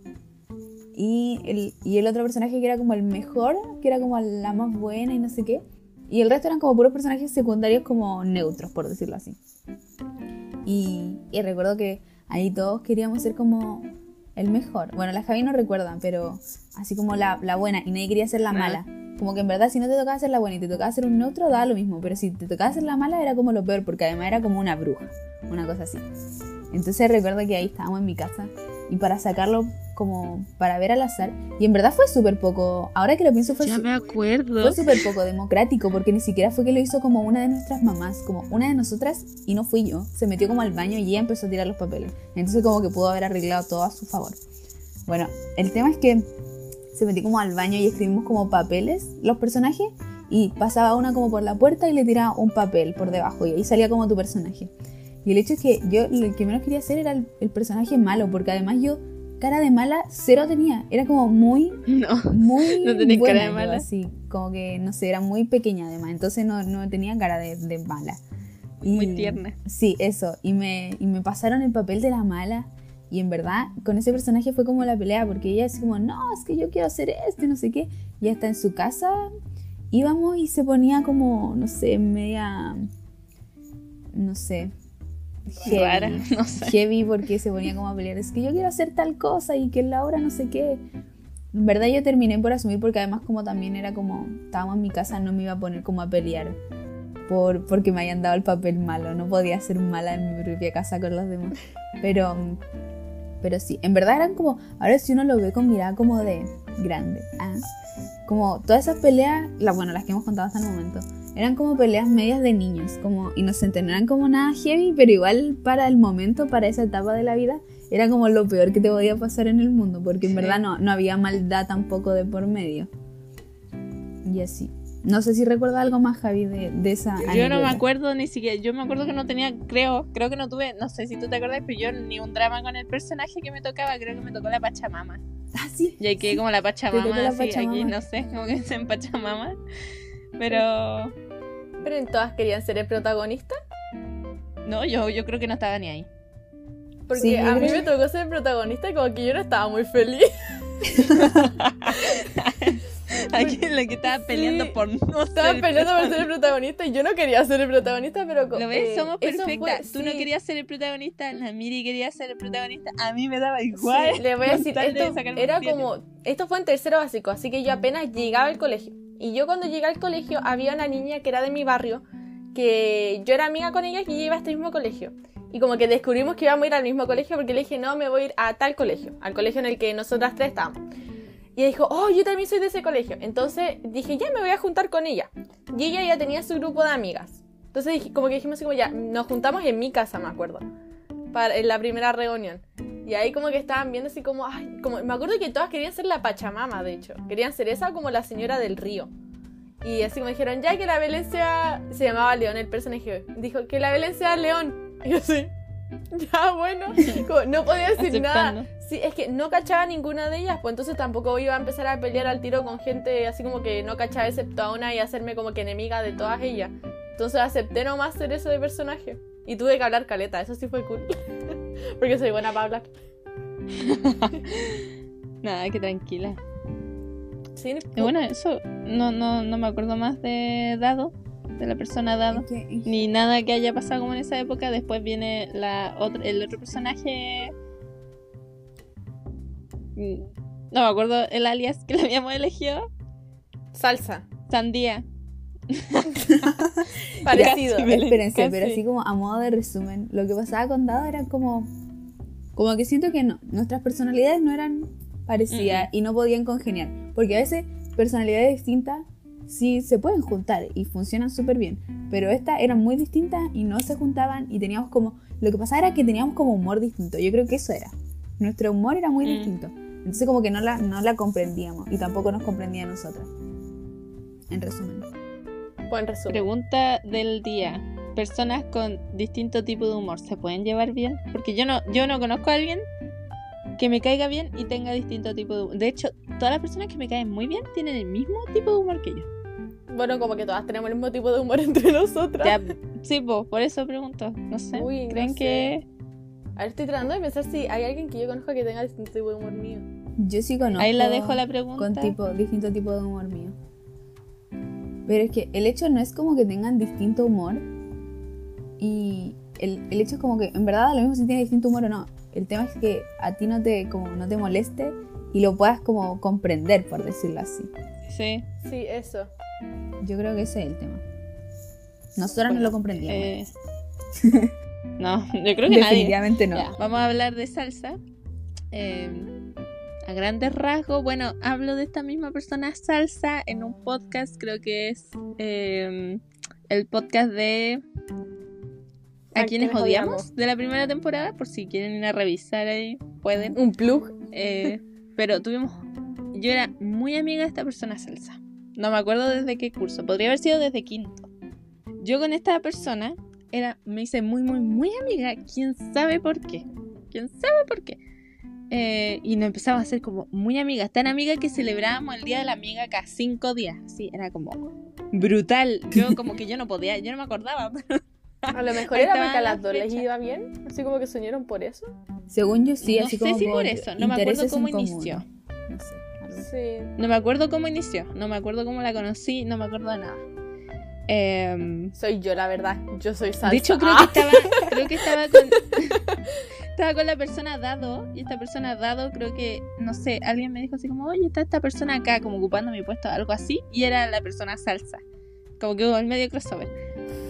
y el, y el otro personaje que era como el mejor, que era como la más buena y no sé qué. Y el resto eran como puros personajes secundarios como neutros, por decirlo así. Y, y recuerdo que ahí todos queríamos ser como el mejor. Bueno, las Javi no recuerdan, pero así como la, la buena y nadie quería ser la Ah. mala. Como que en verdad si no te tocaba ser la buena y te tocaba ser un neutro, daba lo mismo. Pero si te tocaba ser la mala era como lo peor, porque además era como una bruja, una cosa así. Entonces recuerdo que ahí estábamos en mi casa y para sacarlo como para ver al azar. Y en verdad fue súper poco, ahora que lo pienso fue Ya su- me acuerdo. fue súper poco democrático porque ni siquiera fue que lo hizo como una de nuestras mamás, como una de nosotras y no fui yo. Se metió como al baño y ella empezó a tirar los papeles. Entonces como que pudo haber arreglado todo a su favor. Bueno, el tema es que se metió como al baño y escribimos como papeles los personajes y pasaba una como por la puerta y le tiraba un papel por debajo y ahí salía como tu personaje. Y el hecho es que yo lo que menos quería hacer era el, el personaje malo porque además yo cara de mala cero tenía. Era como muy No. muy No buena, cara de mala. así, como que, no sé, era muy pequeña además, entonces no, no tenía cara de, de mala. Y- Muy tierna. Sí, eso, y me, y me pasaron el papel de la mala, y en verdad, con ese personaje fue como la pelea, porque ella así como, no, es que yo quiero hacer esto, no sé qué, y hasta en su casa íbamos y se ponía como, no sé, media, no sé, heavy. Rara, no sé. Heavy porque se ponía como a pelear. Es que yo quiero hacer tal cosa y que en la hora no sé qué. En verdad yo terminé por asumir porque además como también era como, estábamos en mi casa, no me iba a poner como a pelear por, porque me hayan dado el papel malo, no podía ser mala en mi propia casa con los demás. Pero, pero sí, en verdad eran como, ahora si uno lo ve con mirada como de grande, ¿ah? como todas esas peleas, las, bueno, las que hemos contado hasta el momento, eran como peleas medias de niños, como inocentes, no eran como nada heavy, pero igual para el momento, para esa etapa de la vida, era como lo peor que te podía pasar en el mundo, porque en verdad no, no había maldad tampoco de por medio. Y así. No sé si recuerda algo más, Javi, de, de esa. Yo no me acuerdo ni siquiera. Yo me acuerdo que no tenía, creo, creo que no tuve, no sé si tú te acuerdas, pero yo ni un drama con el personaje que me tocaba. Creo que me tocó la Pachamama. Ah, sí. Y ahí quedé como la Pachamama, la así, aquí, no sé, como que es en Pachamama. Pero Pero en todas querían ser el protagonista. no, yo, yo creo que no estaba ni ahí. Porque Sí, a mí me tocó ser el protagonista y como que yo no estaba muy feliz. Aquí la que estaba peleando Sí, por no Estaba ser peleando por ser el protagonista y yo no quería ser el protagonista, pero... ¿Lo ves? eh, Somos perfectas. Tú no sí. querías ser el protagonista, la Miri quería ser el protagonista. A mí me daba igual. Sí, le voy a decir, de esto sacarme era como, esto fue en tercero básico, así que yo apenas llegaba al colegio. Y yo cuando llegué al colegio había una niña que era de mi barrio, que yo era amiga con ella y ella iba a este mismo colegio. Y como que descubrimos que íbamos a ir al mismo colegio porque le dije, no, me voy a ir a tal colegio, al colegio en el que nosotras tres estábamos. Y dijo, oh, yo también soy de ese colegio. Entonces dije, ya me voy a juntar con ella. Y ella ya tenía su grupo de amigas. Entonces dije- como que dijimos como ya, nos juntamos en mi casa, me acuerdo. Para, en la primera reunión. Y ahí como que estaban viendo así como, como, me acuerdo que todas querían ser la Pachamama, de hecho. Querían ser esa como la señora del río. Y así como dijeron, ya que la Belén se llamaba León el personaje. Dijo, que la Belén sea León. Y yo así, ya bueno, no podía decir nada. Aceptando. Sí, es que no cachaba ninguna de ellas, pues entonces tampoco iba a empezar a pelear al tiro con gente así como que no cachaba excepto a una y hacerme como que enemiga de todas ellas. Entonces acepté nomás ser eso de personaje. Y tuve que hablar caleta, eso sí fue cool. Porque soy buena para hablar. Nada, que tranquila. Sí, bueno, eso, no, no, no me acuerdo más de Dado, de la persona que- Ni nada que haya pasado como en esa época. Después viene la otra, el otro personaje. Mm, No me acuerdo el alias que le habíamos elegido. salsa. Sandía. Parecido. Belén, Espérense, pero así como a modo de resumen, lo que pasaba con Dado era como. Como que siento que no, nuestras personalidades no eran parecidas y no podían congeniar. Porque a veces personalidades distintas sí se pueden juntar y funcionan súper bien. Pero estas eran muy distintas y no se juntaban y teníamos como. Lo que pasaba era que teníamos como humor distinto. Yo creo que eso era. Nuestro humor era muy Mm. distinto. Entonces como que no la, no la comprendíamos y tampoco nos comprendía a nosotras. En resumen. Buen resumen. Pregunta del día. Personas con distinto tipo de humor, ¿se pueden llevar bien? Porque yo no, yo no conozco a alguien que me caiga bien y tenga distinto tipo de humor. De hecho, todas las personas que me caen muy bien tienen el mismo tipo de humor que yo. Bueno, como que todas tenemos el mismo tipo de humor entre nosotras. Ya, sí, po, por eso pregunto. No sé. Uy, no ¿Creen sé. que A ver, estoy tratando de pensar si hay alguien que yo conozco que tenga distinto tipo de humor mío. Yo sí conozco. ahí la dejo la pregunta? con tipo, distinto tipo de humor mío. Pero es que el hecho no es como que tengan distinto humor. Y el, el hecho es como que en verdad da lo mismo si tiene distinto humor o no. El tema es que a ti no te, como, no te moleste y lo puedas como comprender, por decirlo así. Sí. Sí, eso. Yo creo que ese es el tema. Nosotros no lo comprendíamos. eh, no, yo creo que nadie. Definitivamente no. Ya, vamos a hablar de salsa. Eh, a grandes rasgos, bueno, hablo de esta misma persona salsa en un podcast, creo que es eh, el podcast de A, ¿A quienes odiamos? de la primera temporada, por si quieren ir a revisar ahí, pueden. Un plug. Eh, pero tuvimos, yo era muy amiga de esta persona salsa. No me acuerdo desde qué curso, podría haber sido desde quinto. Yo con esta persona era, me hice muy, muy, muy amiga. ¿Quién sabe por qué? ¿Quién sabe por qué? Eh, y nos empezamos a hacer como muy amigas, tan amigas que celebrábamos el día de la amiga cada cinco días. Sí, era como brutal. Yo como que yo no podía, yo no me acordaba. pero A lo mejor era estaban porque a las dos les iba bien. Así como que se unieron por eso. Según yo sí, no así sé como si por eso, no me acuerdo cómo inició. No sé. Sí. No me acuerdo cómo inició, no me acuerdo cómo la conocí, no me acuerdo de nada. Em, Soy yo, la verdad. Yo soy salsa. de hecho, creo Ah. que estaba, creo que estaba con, estaba con la persona dado, y esta persona dado, creo que, no sé, alguien me dijo así como, oye, está esta persona acá, como ocupando mi puesto, algo así, y era la persona salsa. Como que hubo el medio crossover.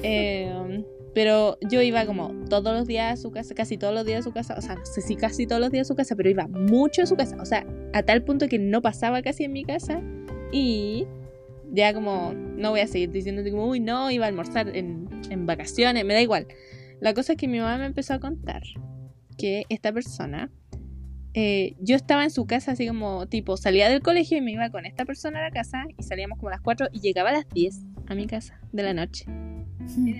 Em, pero yo iba como todos los días a su casa, casi todos los días a su casa, o sea, no sé si casi todos los días a su casa, pero iba mucho a su casa, o sea, a tal punto que no pasaba casi en mi casa y ya como, no voy a seguir diciéndote como, uy, no, iba a almorzar en, en vacaciones, me da igual. La cosa es que mi mamá me empezó a contar que esta persona, eh, yo estaba en su casa así como, tipo, salía del colegio y me iba con esta persona a la casa y salíamos como a las 4 y llegaba a las 10 a mi casa de la noche.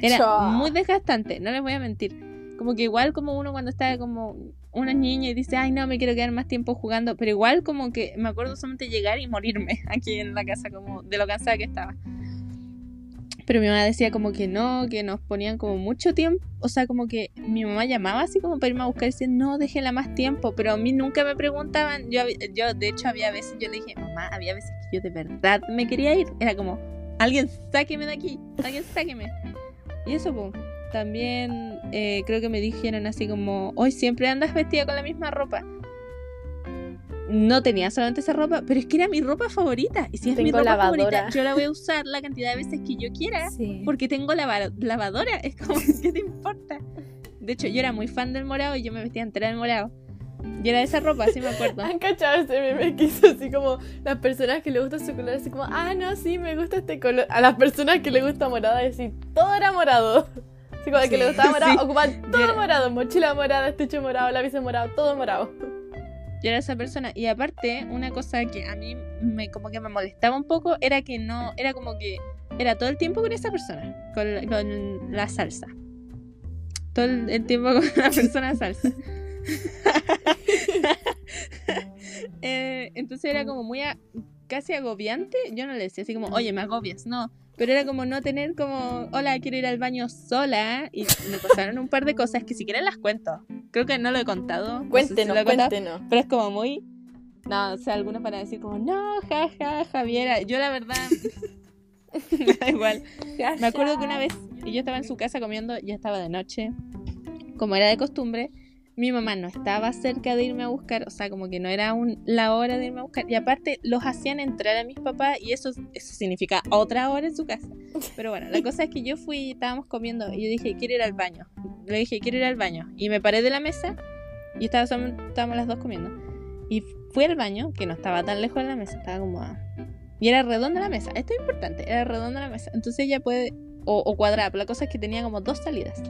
Era muy desgastante, no les voy a mentir. Como que igual como uno cuando está como una niña y dice, ay no, me quiero quedar más tiempo jugando, pero igual como que me acuerdo solamente llegar y morirme aquí en la casa, como de lo cansada que estaba. Pero mi mamá decía como que no, que nos ponían como mucho tiempo, o sea, como que mi mamá llamaba así como para irme a buscar y decía, no, déjela más tiempo, pero a mí nunca me preguntaban, yo, yo de hecho había veces, yo le dije, mamá, había veces que yo de verdad me quería ir, era como, alguien sáqueme de aquí, alguien sáqueme. Y eso, pues, también eh, creo que me dijeron así como, hoy siempre andas vestida con la misma ropa. No tenía solamente esa ropa, pero es que era mi ropa favorita. Y si es mi Tengo ropa lavadora. favorita, yo la voy a usar la cantidad de veces que yo quiera. Sí. Porque tengo lava- lavadora. Es como, ¿qué te importa? De hecho, yo era muy fan del morado y yo me vestía entera del morado. Y era de esa ropa, sí me acuerdo. ¿Han cachado ese meme que hizo así como las personas que le gusta su color? Así como, ah, no, sí, me gusta este color. A las personas que le gusta y así, todo era morado. Así como de que Sí. le gustaba morado, Sí. ocupaban Yo todo era- morado, mochila morada, estuche morado, lápiz morado, todo morado. Yo era esa persona. Y aparte, una cosa que a mí me como que me molestaba un poco era que no, era como que era todo el tiempo con esa persona, con, la- con la salsa. Todo el, el tiempo con la persona salsa. Eh, entonces era como muy a- casi agobiante. Yo no le decía así como, oye, me agobias, no. Pero era como no tener como, hola, quiero ir al baño sola. Y me pasaron un par de cosas que si quieren las cuento. Creo que no lo he contado. no sé si Cuéntenos, contado, cuéntenos. pero es como muy. No, o sea, algunos van a decir como, no, jaja, Javiera. Yo la verdad. me da igual. Me acuerdo que una vez yo estaba en su casa comiendo, ya estaba de noche, como era de costumbre. Mi mamá no estaba cerca de irme a buscar, o sea, como que no era un, la hora de irme a buscar. Y aparte, los hacían entrar a mis papás y eso, significa otra hora en su casa. Pero bueno, la cosa es que yo fui, estábamos comiendo y yo dije, quiero ir al baño. Le dije, quiero ir al baño. Y me paré de la mesa y estaba, estábamos las dos comiendo. Y fui al baño, que no estaba tan lejos de la mesa, estaba como a... Y era redonda la mesa, esto es importante, era redonda la mesa. Entonces ella puede, o, o cuadrada, pero la cosa es que tenía como dos salidas.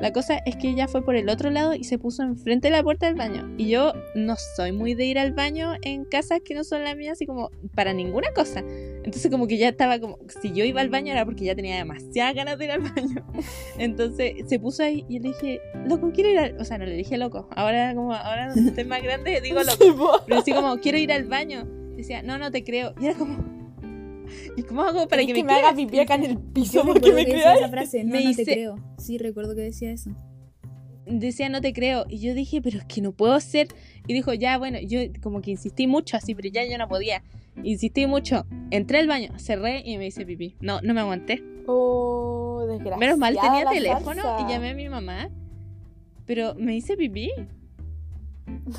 La cosa es que ella fue por el otro lado y se puso enfrente de la puerta del baño. Y yo no soy muy de ir al baño en casas que no son las mías, así como para ninguna cosa. Entonces como que ya estaba como, si yo iba al baño era porque ya tenía demasiadas ganas de ir al baño. Entonces se puso ahí y le dije, loco, quiero ir al... O sea, no le dije loco, ahora como, ahora estoy más grande digo loco. Pero así como, quiero ir al baño. Decía, no, no te creo. Y era como, ¿y cómo hago para ¿Querés que, que me, me haga creas? pipí acá en el piso Yo porque me esa frase, no, Me no te creo. Sí, recuerdo que decía eso. Decía, no te creo. Y yo dije, pero es que no puedo ser. Y dijo, ya, bueno, yo como que insistí mucho así, pero ya yo no podía. Insistí mucho. Entré al baño, cerré y me hice pipí. No, no me aguanté. Oh, desgraciada. Menos mal tenía teléfono y llamé a mi mamá. Pero me hice pipí.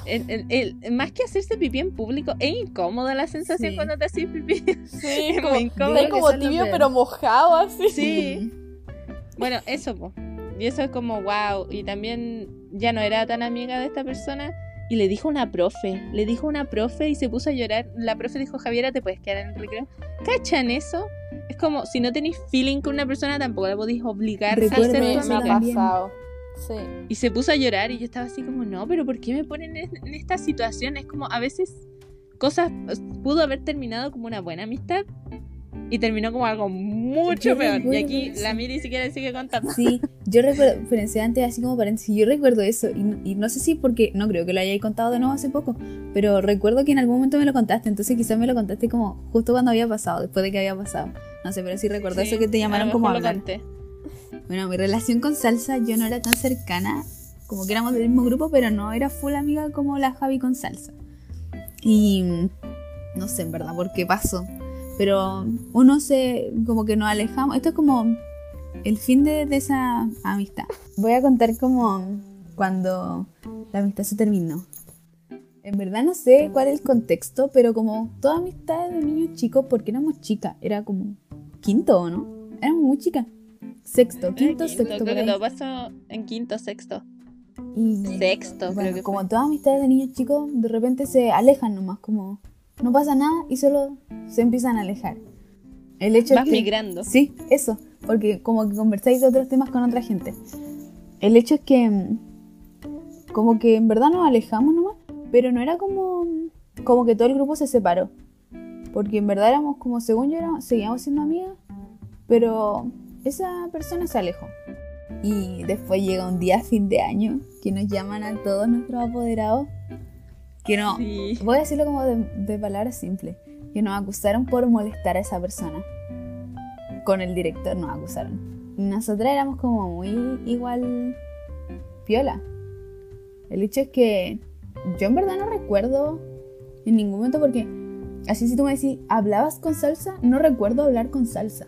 El- el- el- más que hacerse pipí en público, es incómoda la sensación Sí. cuando te haces pipí. Sí, Es como, incómodo. tibio pero mojado así. Sí. Bueno, eso, po. Y eso es como, wow. Y también ya no era tan amiga de esta persona. Y le dijo una profe, le dijo una profe y se puso a llorar. La profe dijo, Javiera, ¿te puedes quedar en el recreo? ¿Cachan eso? Es como, si no tenéis feeling con una persona, tampoco la podéis obligar a ser me, tu amiga. pasado. Sí. Y se puso a llorar y yo estaba así como, no, pero ¿por qué me ponen en, en esta situación? Es como, a veces cosas pudo haber terminado como una buena amistad y terminó como algo mucho Yo peor. Y aquí la Miri siquiera sigue contando. Sí, yo recuerdo, pensé antes así como paréntesis, yo recuerdo eso y, y no sé si porque, no creo que lo hayáis contado de nuevo hace poco, pero recuerdo que en algún momento me lo contaste, entonces quizás me lo contaste como justo cuando había pasado, después de que había pasado. No sé, pero sí recuerdo Sí, eso que te llamaron como a hablar. conté. Bueno, mi relación con Salsa yo no era tan cercana, como que éramos del mismo grupo, pero no era full amiga como la Javi con Salsa. Y no sé en verdad por qué pasó, Pero uno se, como que nos alejamos. Esto es como el fin de, de esa amistad. Voy a contar como cuando la amistad se terminó. En verdad no sé cuál es el contexto, pero como toda amistad de niños chicos, porque éramos chicas, era como quinto, ¿o no? Éramos muy chicas. Sexto, quinto, sexto. Creo que todo pasó en quinto, sexto. Y Sexto, bueno, creo que como fue. todas amistades de niños chicos, de repente se alejan nomás, como no pasa nada y solo se empiezan a alejar. El hecho Vas es que, migrando. Sí, eso, porque como que conversáis de otros temas con otra gente. El hecho es que mm, como que en verdad nos alejamos nomás, pero no era como como que todo el grupo se separó. Porque en verdad éramos como, según yo, éramos- seguíamos siendo amigas, pero esa persona se alejó. Y después llega un día fin de año que nos llaman a todos nuestros apoderados. Que no, Sí. voy a decirlo como de, de palabras simples. Que nos acusaron por molestar a esa persona. Con el director nos acusaron. Y nosotras éramos como muy igual piola. El hecho es que yo en verdad no recuerdo en ningún momento porque así si tú me decís, ¿hablabas con salsa? No recuerdo hablar con salsa.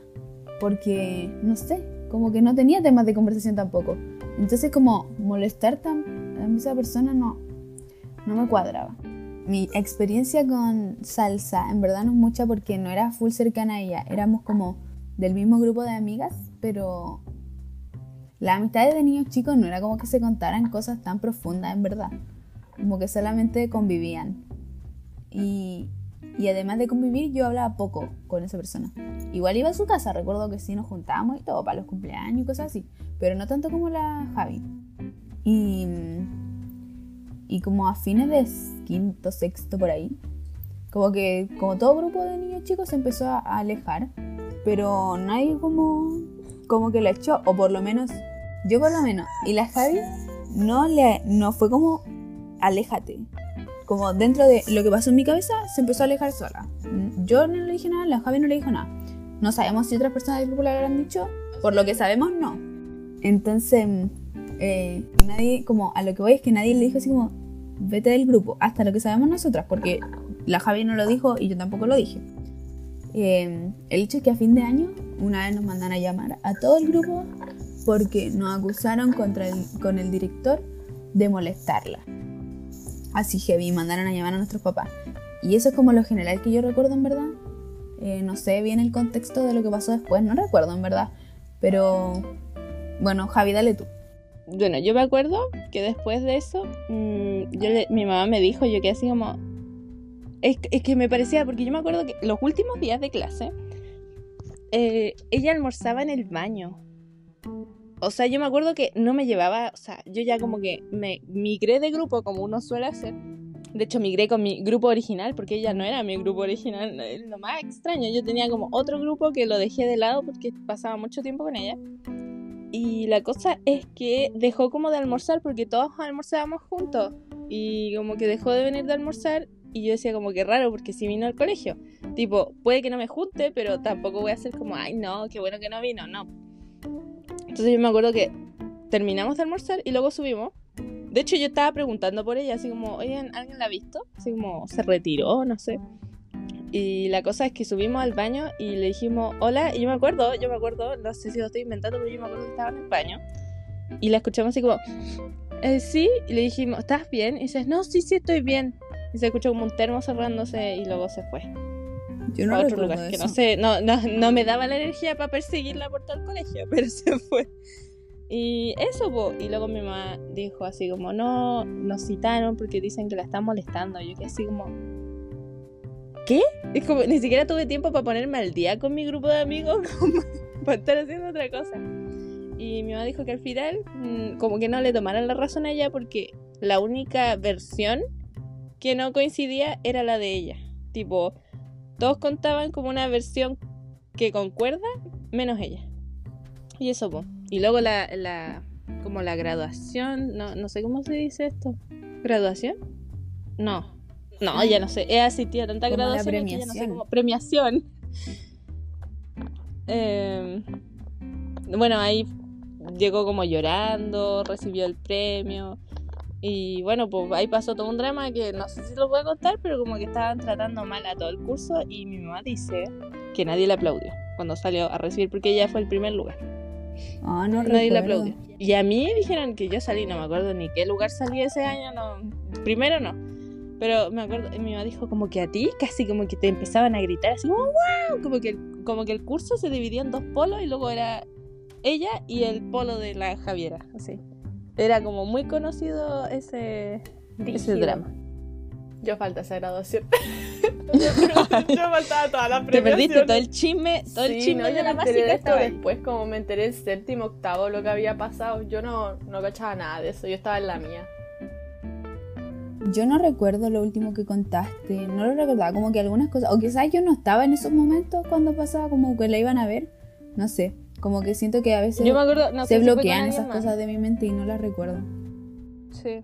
Porque, no sé, como que no tenía temas de conversación tampoco. Entonces como molestar tan, a esa persona no, no me cuadraba. Mi experiencia con salsa en verdad no es mucha porque no era full cercana a ella. Éramos como del mismo grupo de amigas, pero las amistades de niños chicos no era como que se contaran cosas tan profundas en verdad. Como que solamente convivían. Y, y además de convivir, yo hablaba poco con esa persona. Igual iba a su casa, recuerdo que sí nos juntábamos y todo para los cumpleaños y cosas así. Pero no tanto como la Javi. Y, y como a fines de quinto, sexto por ahí, como que como todo grupo de niños chicos se empezó a, alejar, pero nadie como, como que la echó, o por lo menos, yo por lo menos, y la Javi no, le, no fue como, aléjate. Como dentro de lo que pasó en mi cabeza, se empezó a alejar sola. Yo no le dije nada, la Javi no le dijo nada. No sabemos si otras personas del grupo le habrán dicho, por lo que sabemos, no. Entonces, eh, nadie, como a lo que voy es que nadie le dijo así como, vete del grupo, hasta lo que sabemos nosotras, porque la Javi no lo dijo y yo tampoco lo dije. Eh, el hecho es que a fin de año, una vez nos mandan a llamar a todo el grupo porque nos acusaron contra el, con el director de molestarla. Así heavy, mandaron a llamar a nuestros papás. Y eso es como lo general que yo recuerdo en verdad. Eh, no sé bien el contexto de lo que pasó después, no recuerdo en verdad. Pero bueno, Javi, dale tú. Bueno, yo me acuerdo que después de eso, mm, yo le- mi mamá me dijo, yo que así como... Es, es que me parecía, porque yo me acuerdo que los últimos días de clase, eh, ella almorzaba en el baño. O sea, yo me acuerdo que no me llevaba, o sea, yo ya como que me migré de grupo como uno suele hacer. De hecho, migré con mi grupo original porque ella no era mi grupo original. Lo más extraño. Yo tenía como otro grupo que lo dejé de lado porque pasaba mucho tiempo con ella. Y la cosa es que dejó como de almorzar porque todos almorzábamos juntos. Y como que dejó de venir de almorzar. Y yo decía como que raro porque si vino al colegio. Tipo, puede que no me junte, pero tampoco voy a hacer como, ay no, qué bueno que no vino. No. Entonces yo me acuerdo que terminamos de almorzar y luego subimos. De hecho yo estaba preguntando por ella, así como, oigan, ¿alguien la ha visto? Así como, ¿se retiró? No sé. Y la cosa es que subimos al baño y le dijimos, hola, y yo me acuerdo, yo me acuerdo, no sé si lo estoy inventando, pero yo me acuerdo que estaba en el baño. Y la escuchamos así como, "Eh, sí, y le dijimos, ¿estás bien? Y dices, no, sí, sí, estoy bien. Y se escuchó como un termo cerrándose y luego se fue Yo a otro lugar que no sé, no, no, no me daba la energía para perseguirla por todo el colegio, pero se fue. Y eso, po. y luego mi mamá dijo así como, no, nos citaron porque dicen que la están molestando. Yo que así como, ¿qué? Es como, ni siquiera tuve tiempo para ponerme al día con mi grupo de amigos, como para estar haciendo otra cosa. Y mi mamá dijo que al final, mm, como que no le tomaran la razón a ella porque la única versión que no coincidía era la de ella. Tipo, todos contaban como una versión que concuerda, menos ella. Y eso, po. Y luego la, la como la graduación, no, no sé cómo se dice esto. ¿Graduación? No. No, ya no sé. He asistido a tanta Como la graduación que ya no sé cómo. Premiación. Eh, bueno, ahí llegó como llorando, recibió el premio. Y bueno, pues ahí pasó todo un drama que no sé si lo voy a contar, pero como que estaban tratando mal a todo el curso y mi mamá dice que nadie le aplaudió cuando salió a recibir porque ella fue el primer lugar. Ah, no nadie le recuerdo. aplaudió. Y a mí dijeron que yo salí, no me acuerdo ni qué lugar salí ese año, no. Primero no. Pero me acuerdo, mi mamá dijo como que a ti casi como que te empezaban a gritar así, como wow, como que, como que el curso se dividía en dos polos y luego era ella y el polo de la Javiera, así. Era como muy conocido ese, ese drama. Yo falta esa graduación. yo faltaba toda la Te perdiste todo el chisme, todo el Sí, chisme no, de yo la me enteré de esto después, como me enteré en séptimo, octavo, lo que había pasado. Yo no, no cachaba nada de eso, yo estaba en la mía. Yo no recuerdo lo último que contaste, no lo recordaba, como que algunas cosas, o quizás yo no estaba en esos momentos cuando pasaba, como que la iban a ver, no sé, como que siento que a veces Yo me acuerdo, no se bloquean esas más. cosas de mi mente y no las recuerdo. Sí.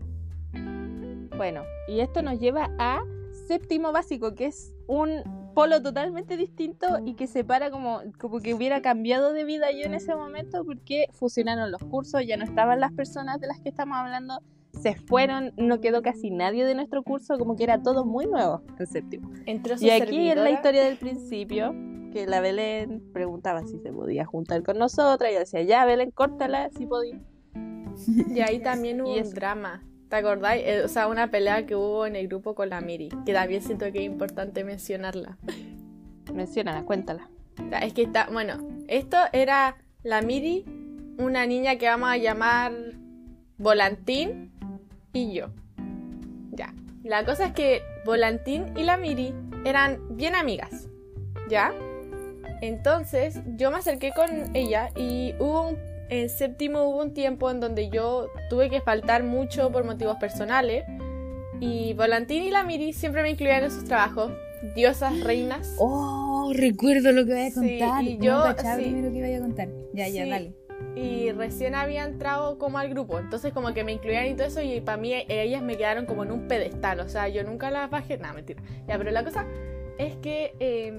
Bueno, y esto nos lleva a séptimo básico, que es un polo totalmente distinto y que separa como, como que hubiera cambiado de vida yo en ese momento porque fusionaron los cursos, ya no estaban las personas de las que estamos hablando, se fueron, no quedó casi nadie de nuestro curso, como que era todo muy nuevo en séptimo. Entró su Y aquí en la historia del principio, que la Belén preguntaba si se podía juntar con nosotras, y yo decía, ya Belén, córtala, si podía. Y ahí también hubo Y un drama. ¿Te acordáis? Eh, o sea, una pelea que hubo en el grupo con la Miri, que también siento que es importante mencionarla. Menciónala, cuéntala. Es que está, bueno, esto era la Miri, una niña que vamos a llamar Volantín y yo. Ya. La cosa es que Volantín y la Miri eran bien amigas. ¿Ya? Entonces yo me acerqué con ella y hubo un, en séptimo hubo un tiempo en donde yo tuve que faltar mucho por motivos personales. Y Volantín y la Miri siempre me incluían en sus trabajos. Diosas, reinas. Oh, recuerdo lo que voy a Sí, contar. y yo- sí. primero que iba a contar. Ya, ya, Sí. dale. y recién había entrado como al grupo, entonces como que me incluían y todo eso y para mí ellas me quedaron como en un pedestal, o sea, yo nunca las bajé, nada, mentira. Ya, pero la cosa es que eh,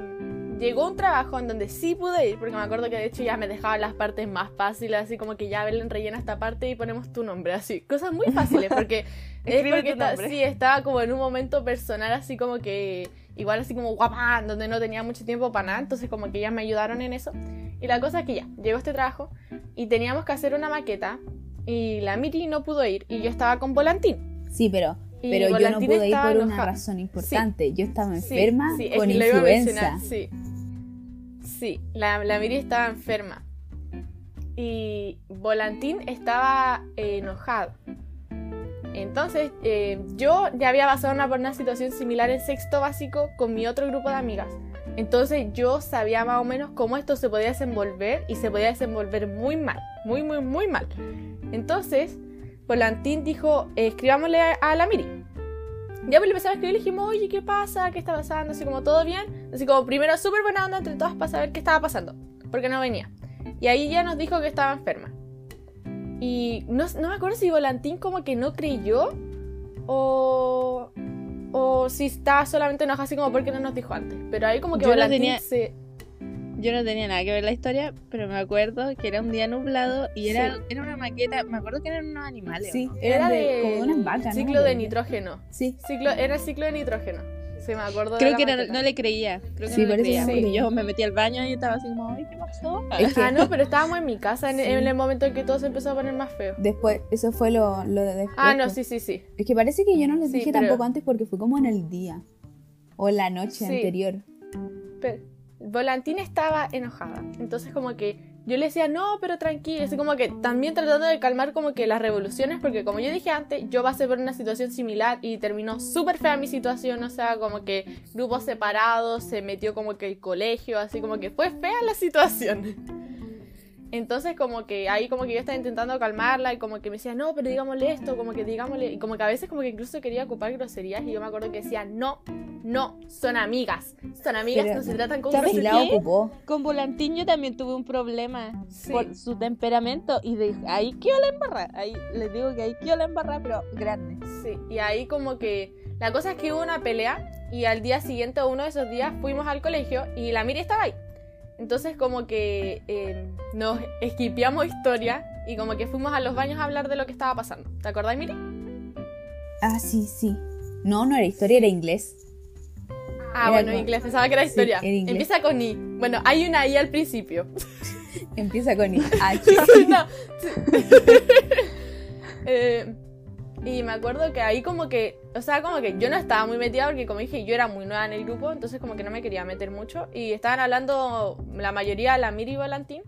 llegó un trabajo en donde sí pude ir, porque me acuerdo que de hecho ya me dejaban las partes más fáciles, así como que ya Belén rellena esta parte y ponemos tu nombre, así, cosas muy fáciles, porque es Escribe porque nombre. sí, estaba como en un momento personal, así como que igual así como guapa, donde no tenía mucho tiempo para nada, entonces como que ellas me ayudaron en eso. Y la cosa es que ya, llegó este trabajo y teníamos que hacer una maqueta y la Miri no pudo ir y yo estaba con Volantín. Sí, pero, Y pero yo no Volantín pude ir por una razón importante. Yo estaba Sí, enferma sí, es con que iba a influenza. Sí, sí la, la Miri estaba enferma y Volantín estaba eh, enojado. Entonces, eh, yo ya había pasado una, por una situación similar en sexto básico con mi otro grupo de amigas. Entonces yo sabía más o menos cómo esto se podía desenvolver y se podía desenvolver muy mal, muy, muy, muy mal. Entonces, Volantín dijo, eh, escribámosle a, la Miri. Ya pues le empezamos a escribir y le dijimos, oye, ¿qué pasa? ¿Qué está pasando? Así como, ¿todo bien? Así como, primero, súper buena onda entre todas para saber qué estaba pasando, porque no venía. Y ahí ya nos dijo que estaba enferma. Y no, no me acuerdo si Volantín como que no creyó o, o si estaba solamente enojado así como porque no nos dijo antes. Pero ahí como que Yo Volantín tenía- se... Yo no tenía nada que ver la historia, pero me acuerdo que era un día nublado y era, Sí. era una maqueta, me acuerdo que eran unos animales. Sí. Era de, de como de unas vacas, ¿no? ciclo de nitrógeno. Sí. Ciclo, era el ciclo de nitrógeno. Sí, me acuerdo Creo que era- no le creía, creo que Sí, no le creía, que porque sí. yo me metí al baño y estaba así como, ay, ¿qué pasó? Es que Ah, no, pero estábamos en mi casa en, Sí. en el momento en que todo se empezó a poner más feo. después, eso fue lo, lo de después. Ah, no, sí, sí, sí. Es que parece que yo no les Sí, dije pero- tampoco antes porque fue como en el día. O la noche Sí. anterior. Pero Volantín estaba enojada. Entonces como que yo le decía, no, pero tranquilo. Así como que también tratando de calmar como que las revoluciones. Porque como yo dije antes, yo pasé por una situación similar y terminó súper fea mi situación. O sea, como que grupos separados, se metió como que el colegio, así como que fue fea la situación. Entonces como que ahí como que yo estaba intentando calmarla y como que me decía, no, pero digámosle esto, como que digámosle, y como que a veces como que incluso quería ocupar groserías y yo me acuerdo que decía, no, no, son amigas, son amigas, Pero- no se tratan con ¿Sabes Si groserías. la qué? ocupó. Con Volantín yo también tuve un problema Sí. por su temperamento y de ahí quedó la embarra. Ahí les digo que ahí quedó la embarra, pero grande. Sí, y ahí como que la cosa es que hubo una pelea y al día siguiente o uno de esos días fuimos al colegio y la Miri estaba ahí. Entonces como que eh, nos esquipeamos historia y como que fuimos a los baños a hablar de lo que estaba pasando. ¿Te acordás, Miri? Ah, sí, sí. No, no era historia, era inglés. Ah, Era bueno, inglés, pensaba que era Sí, historia. era. Empieza con I. Bueno, hay una I al principio. Empieza con I. H. no. Eh, y me acuerdo que ahí como que, o sea, como que yo no estaba muy metida porque como dije, yo era muy nueva en el grupo, entonces como que no me quería meter mucho. Y estaban hablando la mayoría, la Miri y Valentín,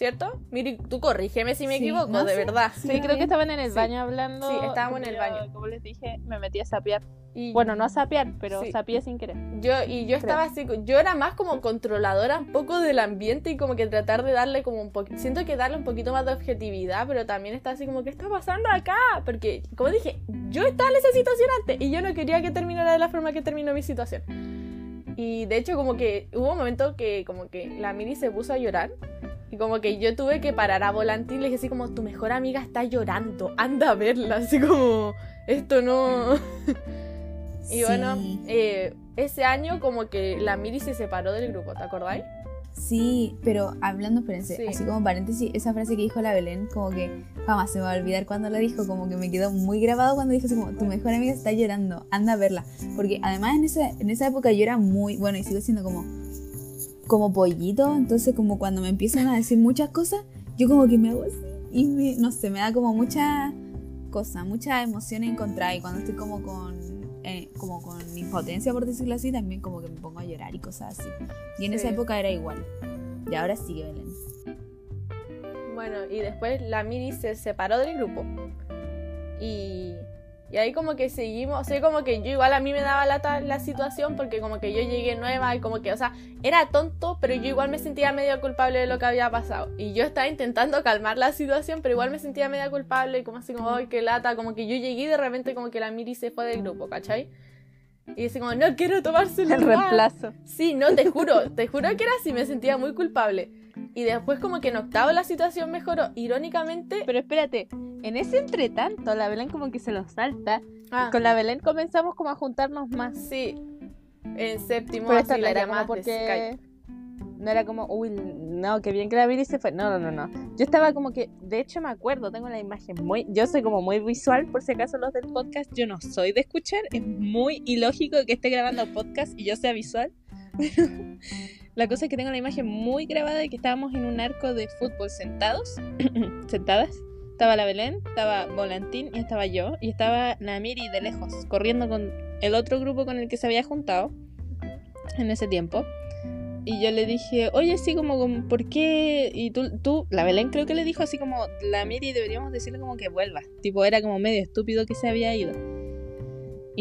¿cierto? Miri, tú corrígeme si me Sí, equivoco, no de sé. verdad. Sí, Sí, creo que estaban en el Sí. baño hablando. Sí, estábamos en el Yo, baño. Como les dije, me metí a sapear. Y Bueno, no a sapear, pero Sí. sapié sin querer. Yo, y yo estaba así, yo era más como controladora un poco del ambiente y como que tratar de darle como un poquito, siento que darle un poquito más de objetividad, pero también está así como, ¿qué está pasando acá? Porque, como dije, yo estaba en esa situación antes y yo no quería que terminara de la forma que terminó mi situación. Y de hecho como que hubo un momento que como que la Miri se puso a llorar y como que yo tuve que parar a Volantín y le dije así como, tu mejor amiga está llorando, anda a verla, así como, esto no... Y bueno, Sí. eh, ese año como que la Miri se separó del grupo, ¿te acordáis? Sí, pero hablando, espérense, Sí. así como paréntesis, esa frase que dijo la Belén, como que jamás se me va a olvidar cuando la dijo, como que me quedó muy grabado cuando dijo así como, tu mejor amiga está llorando, anda a verla. Porque además en esa, en esa época yo era muy, bueno, y sigo siendo como, como pollito, entonces como cuando me empiezan a decir muchas cosas, yo como que me hago así, y me- no sé, me da como mucha cosa, mucha emoción encontrada, y cuando estoy como con... eh, como con impotencia por decirlo así también como que me pongo a llorar y cosas así y en esa época era igual y ahora sigue Belén. Bueno, y después la Miri se separó del grupo. Y, y ahí como que seguimos, o sea, como que yo igual a mí me daba lata la situación porque como que yo llegué nueva y como que, o sea, era tonto, pero yo igual me sentía medio culpable de lo que había pasado. Y yo estaba intentando calmar la situación, pero igual me sentía medio culpable y como así como, ay, qué lata, como que yo llegué y de repente como que la Miri se fue del grupo, ¿cachai? Y así como, no quiero tomarse El reemplazo. Sí, no, te juro, te juro que era así, me sentía muy culpable. Y después como que en octavo la situación mejoró, irónicamente... Pero espérate, en ese entretanto, la Belén como que se lo salta. Ah, Con la Belén comenzamos como a juntarnos más. sí, en séptimo Pero así la llamada porque... No era como, uy, no, qué bien que la Viri se fue. No, no, no, no. Yo estaba como que, de hecho me acuerdo, tengo la imagen muy, yo soy como muy visual, por si acaso los del podcast, yo no soy de escuchar, es muy ilógico que esté grabando podcast y yo sea visual. la cosa es que tengo la imagen muy grabada de que estábamos en un arco de fútbol sentados, sentadas. Estaba la Belén, estaba Volantín y estaba yo. Y estaba la Miri de lejos, corriendo con el otro grupo con el que se había juntado en ese tiempo. Y yo le dije, oye, sí, como, como, ¿por qué? Y tú, tú, la Belén creo que le dijo así como, la Miri deberíamos decirle como que vuelva. Tipo, era como medio estúpido que se había ido.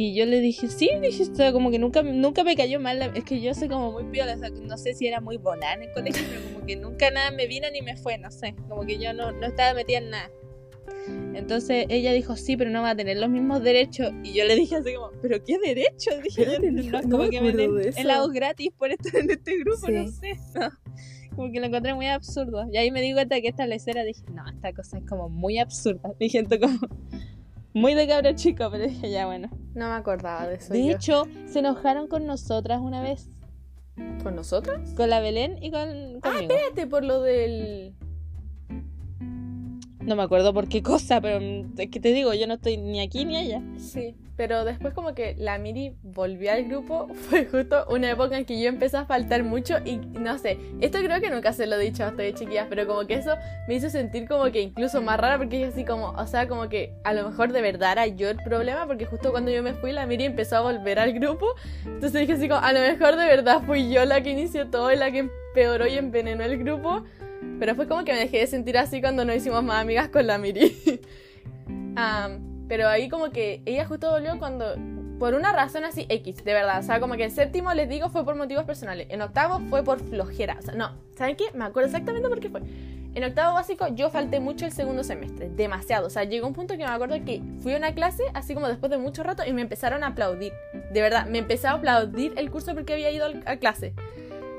Y yo le dije, sí, dije, o sea, como que nunca, nunca me cayó mal. la- Es que yo soy como muy piola, o sea, no sé si era muy volada en el colegio, pero como que nunca nada me vino ni me fue, no sé. Como que yo no, no estaba metida en nada. Entonces ella dijo, sí, pero no va a tener los mismos derechos. Y yo le dije así como, ¿pero qué derechos? Dije yo, Espérate, no, no como que me den helados gratis por estar en este grupo, no Sí. sé. no. Como que lo encontré muy absurdo. Y ahí me di cuenta que esta lecera dije, no, esta cosa es como muy absurda. Dije, como muy de cabro chico, pero dije, ya bueno. No me acordaba de eso. De yo. hecho, se enojaron con nosotras una vez. ¿Con nosotros? Con la Belén y con conmigo. Espérate por lo del... No me acuerdo por qué cosa, pero es que te digo, yo no estoy ni aquí ni allá. Sí, pero después como que la Miri volvió al grupo, fue justo una época en que yo empecé a faltar mucho y no sé, esto creo que nunca se lo he dicho hasta de chiquillas, pero como que eso me hizo sentir como que incluso más rara porque yo así como, o sea, como que a lo mejor de verdad era yo el problema porque justo cuando yo me fui la Miri empezó a volver al grupo, entonces dije así como, a lo mejor de verdad fui yo la que inició todo y la que empeoró y envenenó el grupo, pero fue como que me dejé de sentir así cuando nos hicimos más amigas con la Miri. Pero ahí como que ella justo volvió cuando, por una razón así X, de verdad. O sea, como que en séptimo les digo fue por motivos personales. En octavo fue por flojera. O sea, no, ¿saben qué? Me acuerdo exactamente por qué fue. En octavo básico yo falté mucho el segundo semestre, demasiado. O sea, llegó un punto que me acuerdo que fui a una clase así como después de mucho rato y me empezaron a aplaudir. De verdad, me empezó a aplaudir el curso porque había ido a clase.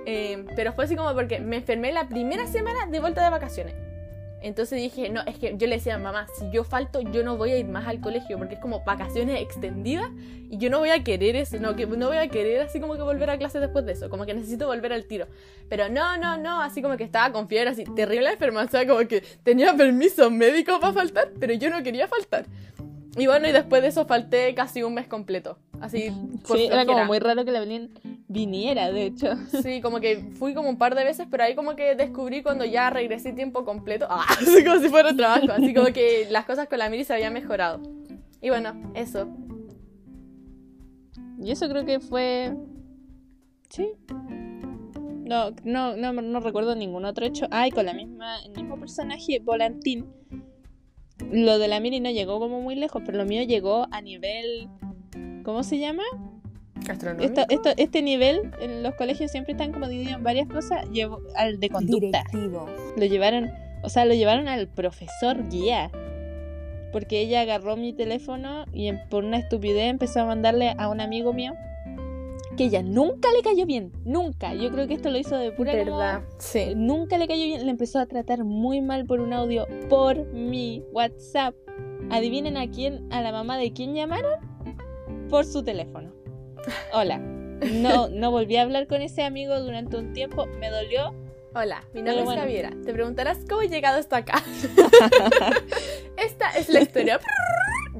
Eh, pero fue así como porque me enfermé la primera semana de vuelta de vacaciones. Entonces dije, no, es que yo le decía mamá, si yo falto, yo no voy a ir más al colegio, porque es como vacaciones extendidas y yo no voy a querer eso, no, que no voy a querer así como que volver a clase después de eso, como que necesito volver al tiro. Pero no, no, no, así como que estaba con fiebre, así terrible enferma, o sea, como que tenía permiso médico para faltar, pero yo no quería faltar. Y bueno, y después de eso falté casi un mes completo. Así, por Sí, era como muy raro que la Belén viniera, de hecho. Sí, como que fui como un par de veces, pero ahí como que descubrí cuando ya regresé tiempo completo, ah, así como si fuera un trabajo, así como que las cosas con la Miri se habían mejorado. Y bueno, eso. Y eso creo que fue. Sí. No, no, no, no recuerdo ningún otro hecho. Ay, con la misma, el mismo personaje, Volantín. Lo de la Miri no llegó como muy lejos, pero lo mío llegó a nivel. ¿Cómo se llama? Esto, esto, este nivel en los colegios siempre están como divididos en varias cosas. Llevó al de conducta. Directivo. Lo llevaron, o sea, lo llevaron al profesor guía. Porque ella agarró mi teléfono y por una estupidez empezó a mandarle a un amigo mío que ella nunca le cayó bien, nunca. Yo creo que esto lo hizo de pura como- ¿Verdad? Sí. Nunca le cayó bien, le empezó a tratar muy mal por un audio por mi WhatsApp. Adivinen a quién, a la mamá de quién llamaron por su teléfono. Hola. No, no volví a hablar con ese amigo durante un tiempo, me dolió Hola, mi nombre es. Javiera. Te preguntarás cómo he llegado hasta acá. Esta es la historia.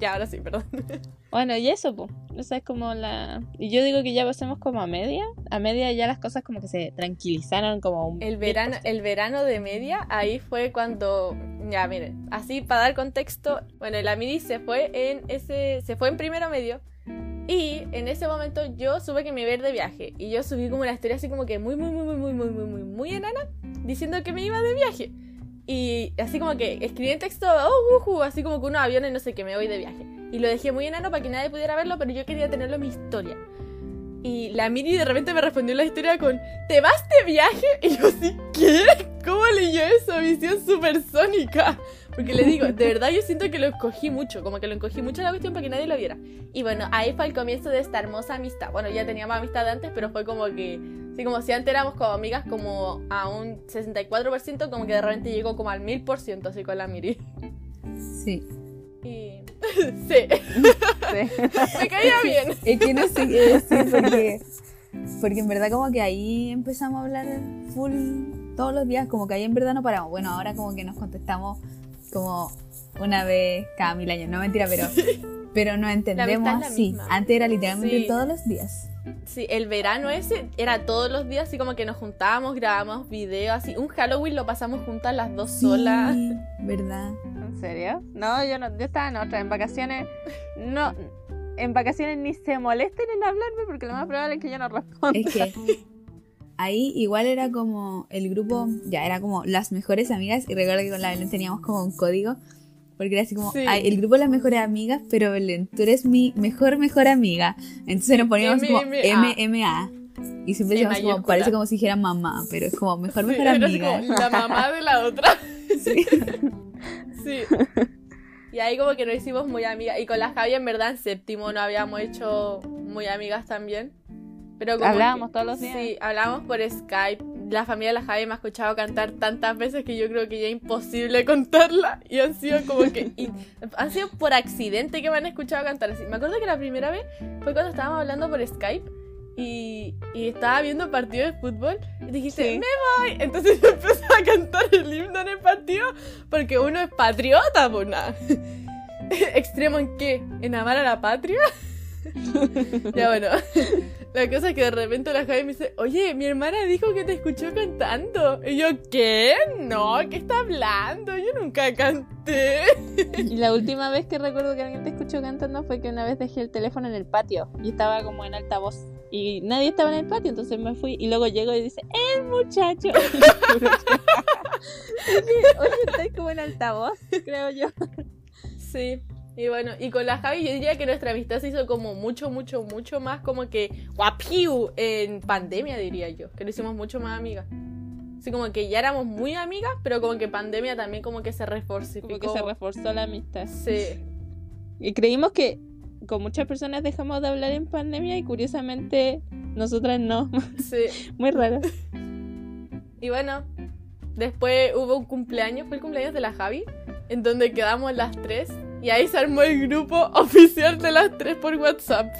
ya, ahora sí, perdón. Bueno, y eso, pues. Esa es como la. Y yo digo que ya pasemos como a media. A media ya las cosas como que se tranquilizaron como un. El verano, el verano de media, ahí fue cuando. Ya, miren, así para dar contexto. Bueno, la Miri se fue en ese. Se fue en primero medio. Y en ese momento yo supe que me iba a ir de viaje. Y yo subí como una historia así como que muy, muy, muy, muy, muy, muy, muy, muy, muy enana. Diciendo que me iba de viaje. Y así como que escribí en texto, oh, ujú, así como que unos aviones, no sé qué, me voy de viaje. Y lo dejé muy enano para que nadie pudiera verlo, pero yo quería tenerlo en mi historia. Y la Miri de repente me respondió la historia con, ¿te vas de viaje? Y yo así, ¿qué? ¿Cómo leyó eso? Visión supersónica. Porque le digo, de verdad yo siento que lo escogí mucho, como que lo encogí mucho la cuestión para que nadie lo viera. Y bueno, ahí fue el comienzo de esta hermosa amistad. Bueno, ya teníamos amistad antes, pero fue como que, sí, como si antes éramos como amigas como a un 64%, como que de repente llegó como al 1000% así con la Miri. Sí. Y... sí, me caía bien. Es que no sé qué decir porque, porque en verdad como que ahí empezamos a hablar full todos los días, como que ahí en verdad no paramos. Bueno, ahora como que nos contestamos como una vez cada mil años, no mentira, pero, pero nos entendemos así. Antes era literalmente Sí. todos los días. Sí, el verano ese era todos los días así como que nos juntábamos, grabábamos videos, así. Un Halloween lo pasamos juntas las dos solas. ¿verdad? ¿En serio? No, yo no, yo estaba en otra. En vacaciones. No. En vacaciones ni se molesten en hablarme porque lo más probable es que yo no responda. Es que ahí igual era como el grupo, ya era como las mejores amigas y recuerdo que con la Belén teníamos como un código. Porque era así como, Sí. "Ay, el grupo de las mejores amigas, pero Belén, tú eres mi mejor, mejor amiga. Entonces nos poníamos como MMA. Y siempre decíamos como, parece como si dijera mamá, pero es como mejor, mejor amiga. la mamá de la otra. Sí. Sí. Y ahí como que nos hicimos muy amigas. Y con la Javi en verdad en séptimo no habíamos hecho muy amigas también. Pero como Hablábamos que- todos los días. Sí, hablábamos por Skype. La familia de la Javi me ha escuchado cantar tantas veces que yo creo que ya es imposible contarla. Y han sido como que... y- han sido por accidente que me han escuchado cantar así. Me acuerdo que la primera vez fue cuando estábamos hablando por Skype. Y, y estaba viendo partido de fútbol y dijiste, Sí. me voy. Entonces yo empecé a cantar el himno en el partido porque uno es patriota, pues nada. ¿Extremo en qué? ¿En amar a la patria? ya bueno, la cosa es que de repente la Javi me dice, oye, mi hermana dijo que te escuchó cantando. Y yo, ¿qué? No, ¿qué está hablando? Yo nunca canté. Y la última vez que recuerdo que alguien te escuchó cantando fue que una vez dejé el teléfono en el patio y estaba como en altavoz. Y nadie estaba en el patio, entonces me fui y luego llego y dice, ¡el muchacho! Y dije, Oye, estáis como en altavoz, creo yo. Sí. Y bueno, y con la Javi yo diría que nuestra amistad se hizo como mucho, mucho, mucho más como que guapiu en pandemia, diría yo. Que lo hicimos mucho más amigas. Así como que ya éramos muy amigas, pero como que pandemia también como que se reforzó. Como que se reforzó la amistad. Sí. Y creímos que con muchas personas dejamos de hablar en pandemia y curiosamente nosotras no. Sí. Muy raro. Y bueno, después hubo un cumpleaños, fue el cumpleaños de la Javi, en donde quedamos las tres. Y ahí se armó el grupo oficial de las tres por WhatsApp.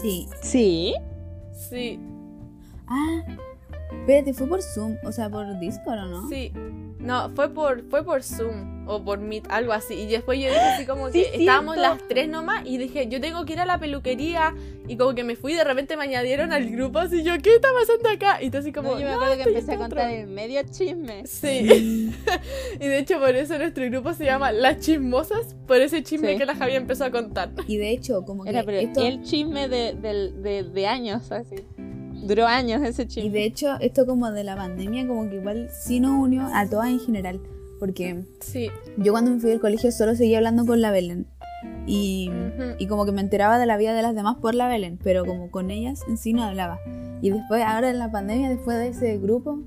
Sí. Sí. Sí. Ah, Espérate, fue por Zoom, o sea, por Discord o no? Sí. No, fue por, fue por Zoom o por Meet, algo así. Y después yo dije así como Sí, que estábamos cierto. las tres nomás y dije, yo tengo que ir a la peluquería. Y como que me fui y de repente me añadieron al grupo así yo, ¿qué está pasando acá? Y tú así como, No, yo me "No, acuerdo que estoy empecé a en otro". contar el medio chisme. Sí. y de hecho por eso nuestro grupo se llama Las Chismosas, por ese chisme Sí. que la Javier empezó a contar. Y de hecho, como que Era pero esto... el chisme de, del- de, de años, así. Duró años ese chisme. Y de hecho, esto como de la pandemia, como que igual sí nos unió a todas en general. Porque Sí. yo cuando me fui del colegio solo seguía hablando con la Belén. Y, Ujú. y como que me enteraba de la vida de las demás por la Belén, pero como con ellas en sí no hablaba. Y después, ahora en la pandemia, después de ese grupo,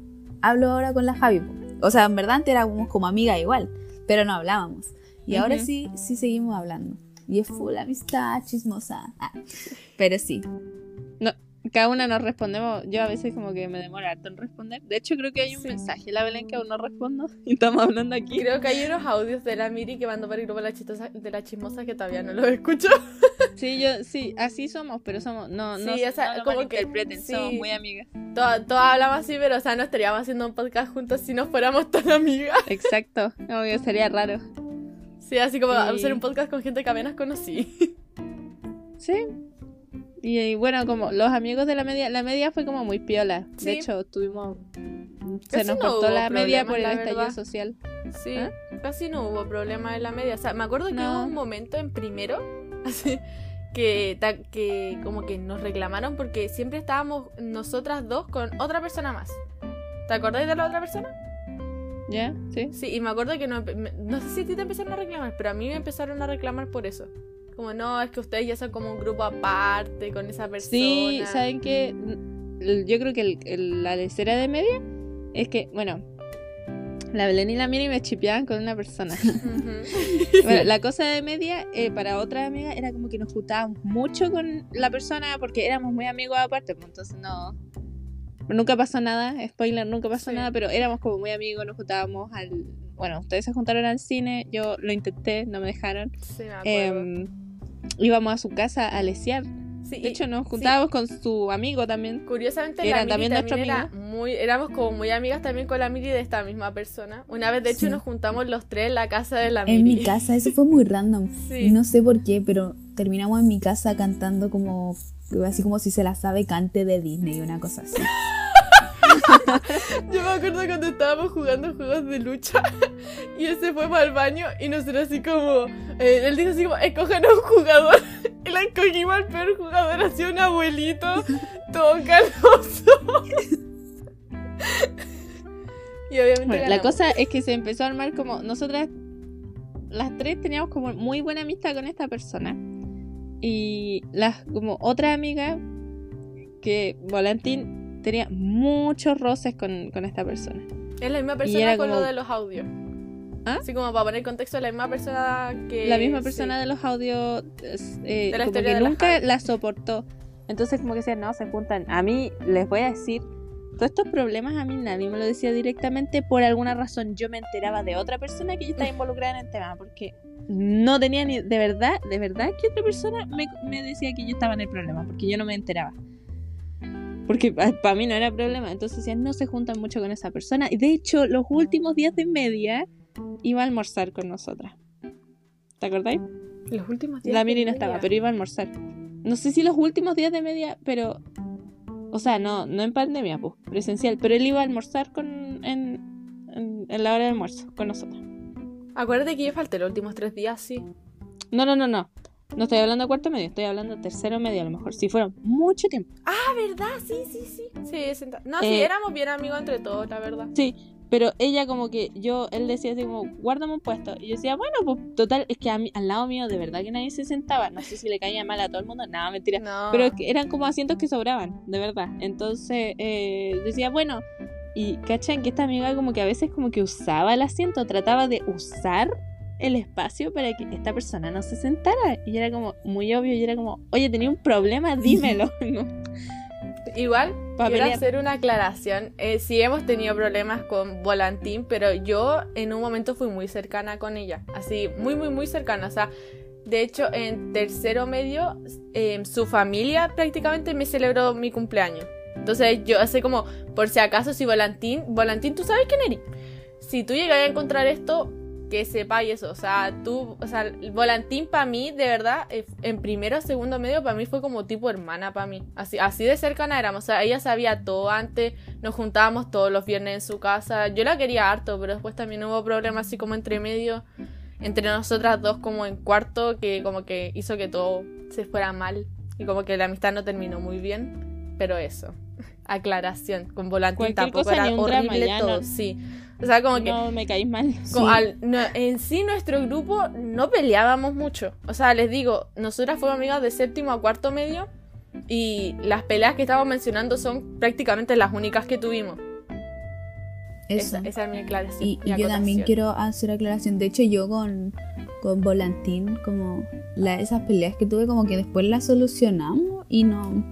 hablo ahora con la Javi. O sea, en verdad antes éramos como amigas igual, pero no hablábamos. Y ahora Ujú. sí, sí seguimos hablando. Y es full amistad, chismosa. Ah, Pero sí. Cada una nos respondemos. Yo a veces como que me demoro harto en responder. De hecho, creo que hay un Sí. mensaje, la Belén, que aún no respondo. Y estamos hablando aquí. Creo que hay unos audios de la Miri que mandó para el grupo de la, chistosa, de la chismosa que todavía no los escucho. Sí, yo, sí, así somos, pero somos, no, no, Sí, o sea, no como que- malinterpreten, sí. somos muy amigas. Todas, todas hablamos así, pero o sea, no estaríamos haciendo un podcast juntos si no fuéramos tan amigas. Exacto, que sería raro. Sí, así como hacer un podcast con gente que apenas conocí. Sí. Y, y bueno, como los amigos de la media, la media fue como muy piola. Sí. De hecho, tuvimos. Se nos no cortó la media por el estallido verdad. social. Sí, ¿Ah? casi no hubo problema en la media. O sea, me acuerdo que No. hubo un momento en primero, así, que, que como que nos reclamaron porque siempre estábamos nosotras dos con otra persona más. ¿Te acordáis de la otra persona? ¿Ya? Sí. Sí, y me acuerdo que no, no sé si a ti te empezaron a reclamar, pero a mí me empezaron a reclamar por eso. Como no, es que ustedes ya son como un grupo aparte con esa persona. Sí, ¿saben qué? Yo creo que el- el- la lecera de media es que, bueno, la Belén y la Miri me chipeaban con una persona. Bueno, la cosa de media, eh, para otra amiga, era como que nos juntábamos mucho con la persona porque éramos muy amigos aparte, pues entonces no. Nunca pasó nada, spoiler, nunca pasó Sí. nada, pero éramos como muy amigos, nos juntábamos al. Bueno, ustedes se juntaron al cine, yo lo intenté, no me dejaron. Sí, me acuerdo. Em, íbamos a su casa a lesear. Sí, De hecho, nos sí. juntábamos con su amigo también. Curiosamente, Era la Miri también nuestro era muy, éramos como muy amigas también con la Miri de esta misma persona. Una vez, de hecho, Sí. nos juntamos los tres en la casa de la Miri. En mi casa, eso fue muy random. No sé por qué, pero terminamos en mi casa cantando como así como si se la sabe cante de Disney, una cosa así. Yo me acuerdo cuando estábamos jugando juegos de lucha y él se fue para el baño y nosotros así como... eh, él dijo así como, escojan a un jugador. Y la escogimos al peor jugador, así un abuelito, todo canoso. y obviamente Bueno, la cosa es que se empezó a armar como. Nosotras, las tres teníamos como muy buena amistad con esta persona. Y las, como otra amiga, que Volantín tenía muchos roces con, con esta persona. Es la misma persona con como- lo de los audios. ¿Ah? Así como para poner contexto, la misma persona que... la misma persona sí. de los audios eh, De la como que de nunca la soportó. Entonces como que decían, no, se juntan. A mí les voy a decir, todos estos problemas a mí nadie me lo decía directamente. Por alguna razón yo me enteraba de otra persona que ya estaba involucrada en el tema. Porque no tenía ni, de verdad, de verdad que otra persona me, me decía que yo estaba en el problema. Porque yo no me enteraba. Porque para mí no era problema. Entonces decían, no se juntan mucho con esa persona. Y de hecho, los últimos días de media iba a almorzar con nosotras. ¿Te acordáis? Los últimos días La Miri no estaba, pero iba a almorzar. No sé si los últimos días de media, pero. O sea, no, no en pandemia, pues, presencial. Pero él iba a almorzar con, en, en, en la hora de almuerzo con nosotros. Acuérdate que yo falté los últimos tres días, sí. No, no, no, no. No estoy hablando de cuarto medio, estoy hablando de tercero medio a lo mejor. Si fueron mucho tiempo. Ah, ¿verdad? Sí, sí, sí. Sí, senta- No, sí, Eh, éramos bien amigos entre todos, la verdad. Sí, pero ella como que yo, él decía así como, guárdame un puesto. Y yo decía, bueno, pues total, es que a mí- al lado mío de verdad que nadie se sentaba. No sé si le caía mal a todo el mundo. Nada, mentira. No. Pero eran como asientos que sobraban, de verdad. Entonces eh, decía, bueno, y cachan que esta amiga como que a veces como que usaba el asiento, trataba de usar el espacio para que esta persona no se sentara. Y era como muy obvio, y era como, oye, tenía un problema, dímelo. ¿no? Igual, Pa' quiero pelear. hacer una aclaración. Eh, sí hemos tenido problemas con Volantín, pero yo en un momento fui muy cercana con ella. Así, muy, muy, muy cercana. O sea, de hecho, en tercero medio, eh, su familia prácticamente me celebró mi cumpleaños. Entonces yo así como, por si acaso, si Volantín, Volantín, ¿tú sabes quién eres? Si tú llegas a encontrar esto, que sepáis eso. O sea, tú, o sea, el Volantín para mí, de verdad, eh, en primero, segundo medio, para mí fue como tipo hermana para mí. Así, así de cercana éramos. O sea, ella sabía todo antes, nos juntábamos todos los viernes en su casa. Yo la quería harto, pero después también hubo problemas así como entre medio, entre nosotras dos como en cuarto, que como que hizo que todo se fuera mal. Y como que la amistad no terminó muy bien. Pero eso. Aclaración. Con Volantín Cualquier tampoco cosa, era drama, horrible todo. no. Sí. O sea, como que No me caís mal. como al- no, en sí nuestro grupo no peleábamos mucho. O sea, les digo, nosotras fuimos amigas de séptimo a cuarto medio y las peleas que estamos mencionando son prácticamente las únicas que tuvimos. Eso. Esa, esa es mi aclaración. Y, mi y yo también quiero hacer aclaración. De hecho, yo con, con Volantín, como la, esas peleas que tuve, como que después las solucionamos y no.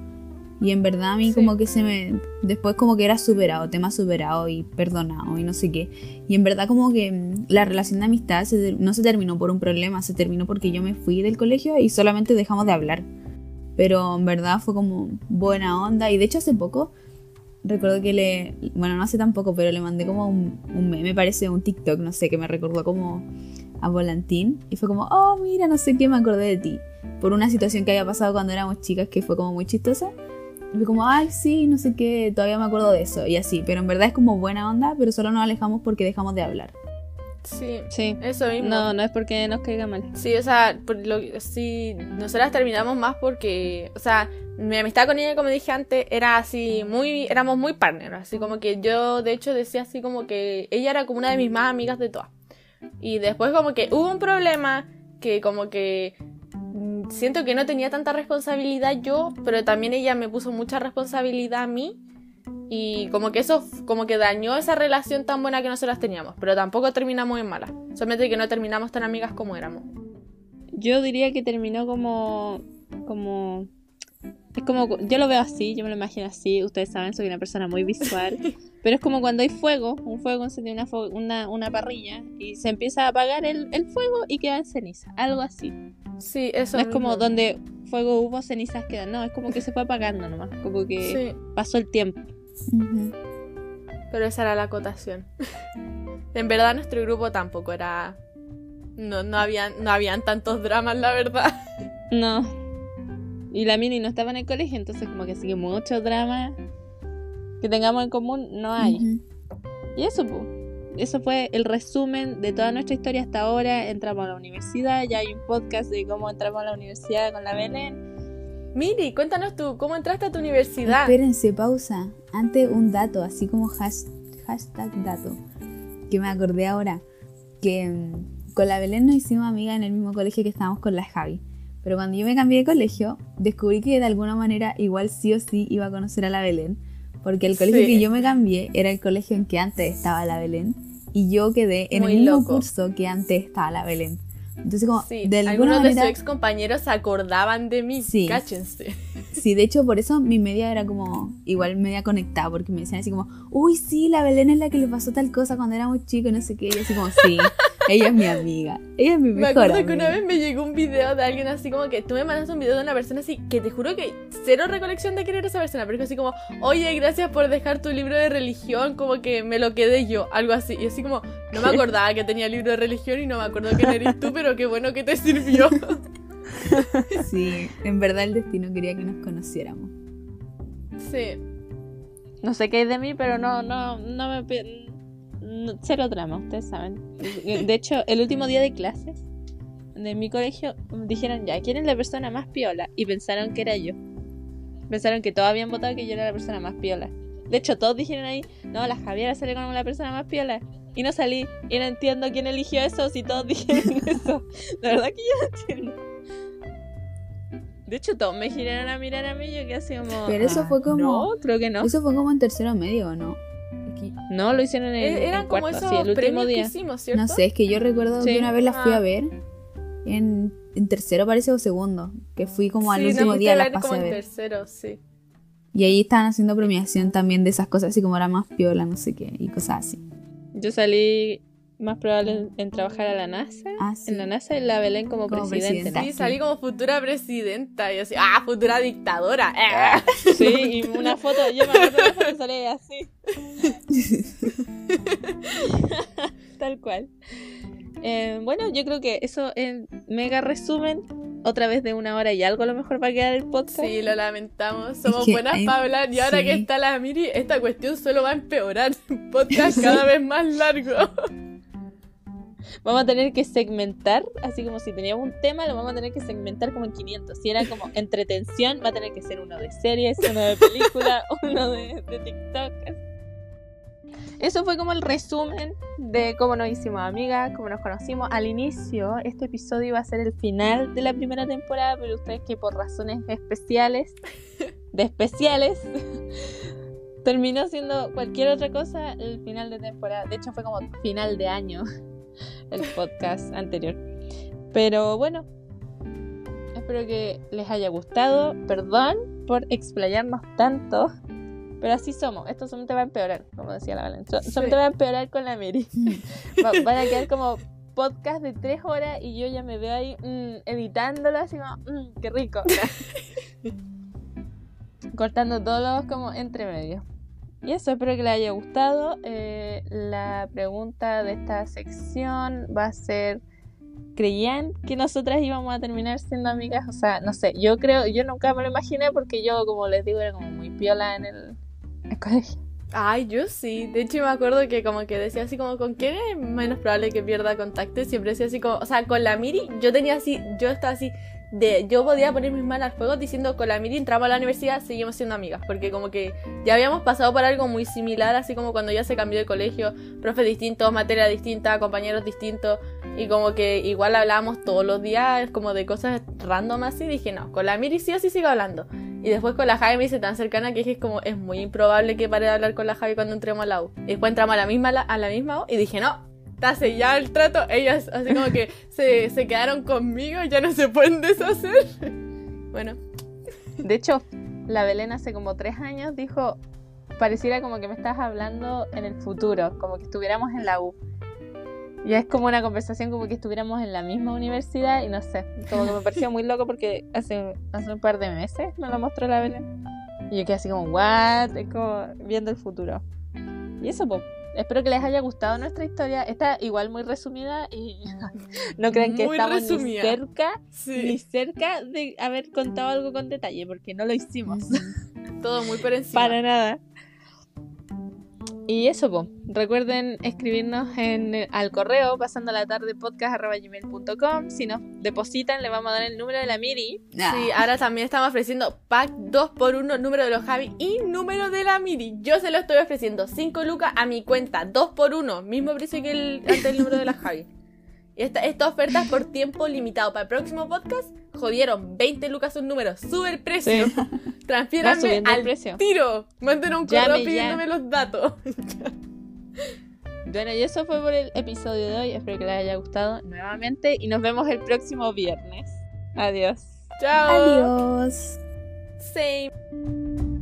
Y en verdad a mí Sí. como que se me... Después como que era superado, tema superado y perdonado y no sé qué. Y en verdad como que mm, la relación de amistad se no se terminó por un problema, se terminó porque yo me fui del colegio y solamente dejamos de hablar. Pero en verdad fue como buena onda. Y de hecho hace poco recuerdo que le, bueno, no hace tampoco, pero le mandé como un, un meme, parece un TikTok, no sé, que me recordó como a Volantín. Y fue como, oh, mira, no sé qué, me acordé de ti. Por una situación que había pasado cuando éramos chicas que fue como muy chistosa. Y fue como, ay, sí, no sé qué, todavía me acuerdo de eso. Y así, pero en verdad es como buena onda, pero solo nos alejamos porque dejamos de hablar. Sí, Sí. eso mismo. No, no es porque nos caiga mal. Sí, o sea, por lo, sí, nosotras terminamos más porque, o sea, mi amistad con ella, como dije antes, era así, muy, éramos muy partners, así como que yo, de hecho, decía así como que ella era como una de mis más amigas de todas. Y después como que hubo un problema que como que siento que no tenía tanta responsabilidad yo, pero también ella me puso mucha responsabilidad a mí. Y como que eso como que dañó esa relación tan buena que nosotras teníamos, pero tampoco terminamos en mala. Solamente que no terminamos tan amigas como éramos. Yo diría que terminó como. como. Es como. Yo lo veo así, yo me lo imagino así. Ustedes saben, soy una persona muy visual. pero es como cuando hay fuego, un fuego enciende una, una, una parrilla y se empieza a apagar el, el fuego y queda en ceniza. Algo así. Sí, eso. no es como mismo. donde fuego hubo, cenizas quedan. No, es como que se fue apagando nomás. Como que Sí, pasó el tiempo. pero esa era la acotación. en verdad nuestro grupo tampoco era... No, no, habían, no habían tantos dramas, la verdad. No. Y la mini no estaba en el colegio, entonces como que sí que mucho drama que tengamos en común no hay. Y eso, pues. Eso fue el resumen de toda nuestra historia hasta ahora. Entramos a la universidad, ya hay un podcast de cómo entramos a la universidad con la Belén. Miri, cuéntanos tú, ¿cómo entraste a tu universidad? Espérense, pausa. Antes un dato, así como has- hashtag dato, que me acordé ahora, que mm, con la Belén nos hicimos amigas en el mismo colegio que estábamos con la Javi. Pero cuando yo me cambié de colegio, descubrí que de alguna manera igual sí o sí iba a conocer a la Belén. Porque el colegio Sí. que yo me cambié era el colegio en que antes estaba la Belén. Y yo quedé en Muy el mismo loco. curso que antes estaba la Belén. Entonces como, Sí, de algunos de manera... sus ex compañeros se acordaban de mí. Sí. Cáchense. Sí, de hecho, por eso mi media era como igual media conectada, porque me decían así como, uy, sí, la Belén es la que le pasó tal cosa cuando era muy chico y no sé qué. Y así como, sí, ella es mi amiga, ella es mi Me mejor acuerdo amiga. que una vez me llegó un video de alguien así como que tú me mandaste un video de una persona así que te juro que cero recolección de quién era esa persona, pero es así como, oye, gracias por dejar tu libro de religión, como que me lo quedé yo, algo así. Y así como, no me acordaba que tenía libro de religión y no me acuerdo quién eres tú, pero qué bueno que te sirvió. Sí, en verdad el destino quería que nos conociéramos. sí. No sé qué es de mí, pero no, no, no me... no- cero drama, ustedes saben. De hecho, el último día de clases de mi colegio dijeron ya, ¿quién es la persona más piola? Y pensaron que era yo. Pensaron que todos habían votado que yo era la persona más piola. De hecho, todos dijeron ahí, no, la Javiera sale como la persona más piola. Y no salí. Y no entiendo quién eligió eso si todos dijeron eso. La verdad que yo no entiendo. De hecho, todos me giraron a mirar a mí y yo que así como... Pero eso ah, fue como- No, creo que no. Eso fue como en tercero medio, ¿o no? No, lo hicieron en, E- Eran en como cuarto, esos sí, el último premios que día. hicimos, ¿cierto? no sé, es que yo recuerdo Sí. que una vez la fui Ah. a ver en, en tercero parece o segundo, que fui como al Sí, último fuiste día las pasé como a en ver. tercero, sí. Y ahí estaban haciendo premiación también de esas cosas, así como era más piola, no sé qué, y cosas así. Yo salí más probable en, en trabajar a la NASA. Ah, sí. En la NASA y la Belén como, Como presidente. presidenta. ¿no? Sí, salí como futura presidenta. Y yo así, ah, futura dictadora. Ah. Eh. Sí, y una foto, yo me acuerdo de una foto que salía así. Tal cual. Eh, bueno, yo creo que eso en mega resumen, otra vez de una hora y algo a lo mejor va a quedar el podcast. Sí, lo lamentamos. Somos que buenas hay- para hablar. Y ahora sí. que está la Miri, esta cuestión solo va a empeorar. Un podcast cada vez más largo. Vamos a tener que segmentar, así como si teníamos un tema, lo vamos a tener que segmentar como en 500. Si era como entretención, va a tener que ser uno de series, uno de película, uno de, de TikTok. Eso fue como el resumen de cómo nos hicimos amigas, cómo nos conocimos. Al inicio, este episodio iba a ser el final de la primera temporada, pero ustedes que por razones especiales, de especiales, terminó siendo cualquier otra cosa el final de temporada. De hecho, fue como final de año el podcast anterior. Pero bueno, espero que les haya gustado. Perdón por explayarnos tanto. Pero así somos. Esto solamente va a empeorar, como decía la Valencia. Sí. Solamente va a empeorar con la Miri. Va- van a quedar como podcast de tres horas y yo ya me veo ahí mm, editándolo así como, mm, qué rico. Cortando todos los como entre medio. Y eso, espero que les haya gustado. Eh, la pregunta de esta sección va a ser, ¿creían que nosotras íbamos a terminar siendo amigas? O sea, no sé, yo creo, yo nunca me lo imaginé porque yo, como les digo, era como muy piola en el colegio. Ay, yo sí. De hecho, me acuerdo que como que decía así como, ¿con quién es menos probable que pierda contacto? Y siempre decía así como, o sea, con la Miri, yo tenía así, yo estaba así, de, yo podía poner mis manos al fuego diciendo, con la Miri entramos a la universidad, seguimos siendo amigas. Porque como que ya habíamos pasado por algo muy similar, así como cuando ya se cambió de colegio, profes distintos, materia distinta, compañeros distintos. Y como que igual hablábamos todos los días como de cosas random así. Dije, no, con la Miri sí o sí sigo hablando. Y después con la Javi me hice tan cercana que dije, es como, es muy improbable que pare de hablar con la Javi cuando entremos a la U. Y después entramos a la misma, a la misma U y dije, no, está sellado el trato. Ellas así como que se, se quedaron conmigo, ya no se pueden deshacer. Bueno, De hecho, la Belén hace como tres años dijo, pareciera como que me estás hablando en el futuro, como que estuviéramos en la U. Y es como una conversación como que estuviéramos en la misma universidad y no sé, como que me pareció muy loco porque hace, hace un par de meses me lo mostró la Belén. Y yo quedé así como, what? Es como viendo el futuro. Y eso, pues. Espero que les haya gustado nuestra historia. Está igual muy resumida y no crean que Muy estamos resumida. ni cerca ni sí, cerca de haber contado algo con detalle, porque no lo hicimos. todo muy por encima. Para nada. Y eso, po. recuerden escribirnos en, eh, al correo pasando la tarde podcast.gmail.com. Si nos depositan, le vamos a dar el número de la Miri. Ah, Sí, ahora también estamos ofreciendo pack 2x1, número de los Javi y número de la Miri. Yo se lo estoy ofreciendo 5 lucas a mi cuenta, 2x1, mismo precio que el, antes el número de la Javi. Y esta, esta oferta es por tiempo limitado. Para el próximo podcast, jodieron 20 lucas un número. Sube el precio. Va Transfiéranme al precio. tiro. Manden un Llame correo ya. pidiéndome los datos. Bueno, y eso fue por el episodio de hoy. Espero que les haya gustado nuevamente. Y nos vemos el próximo viernes. Adiós. Chao. Adiós. Same.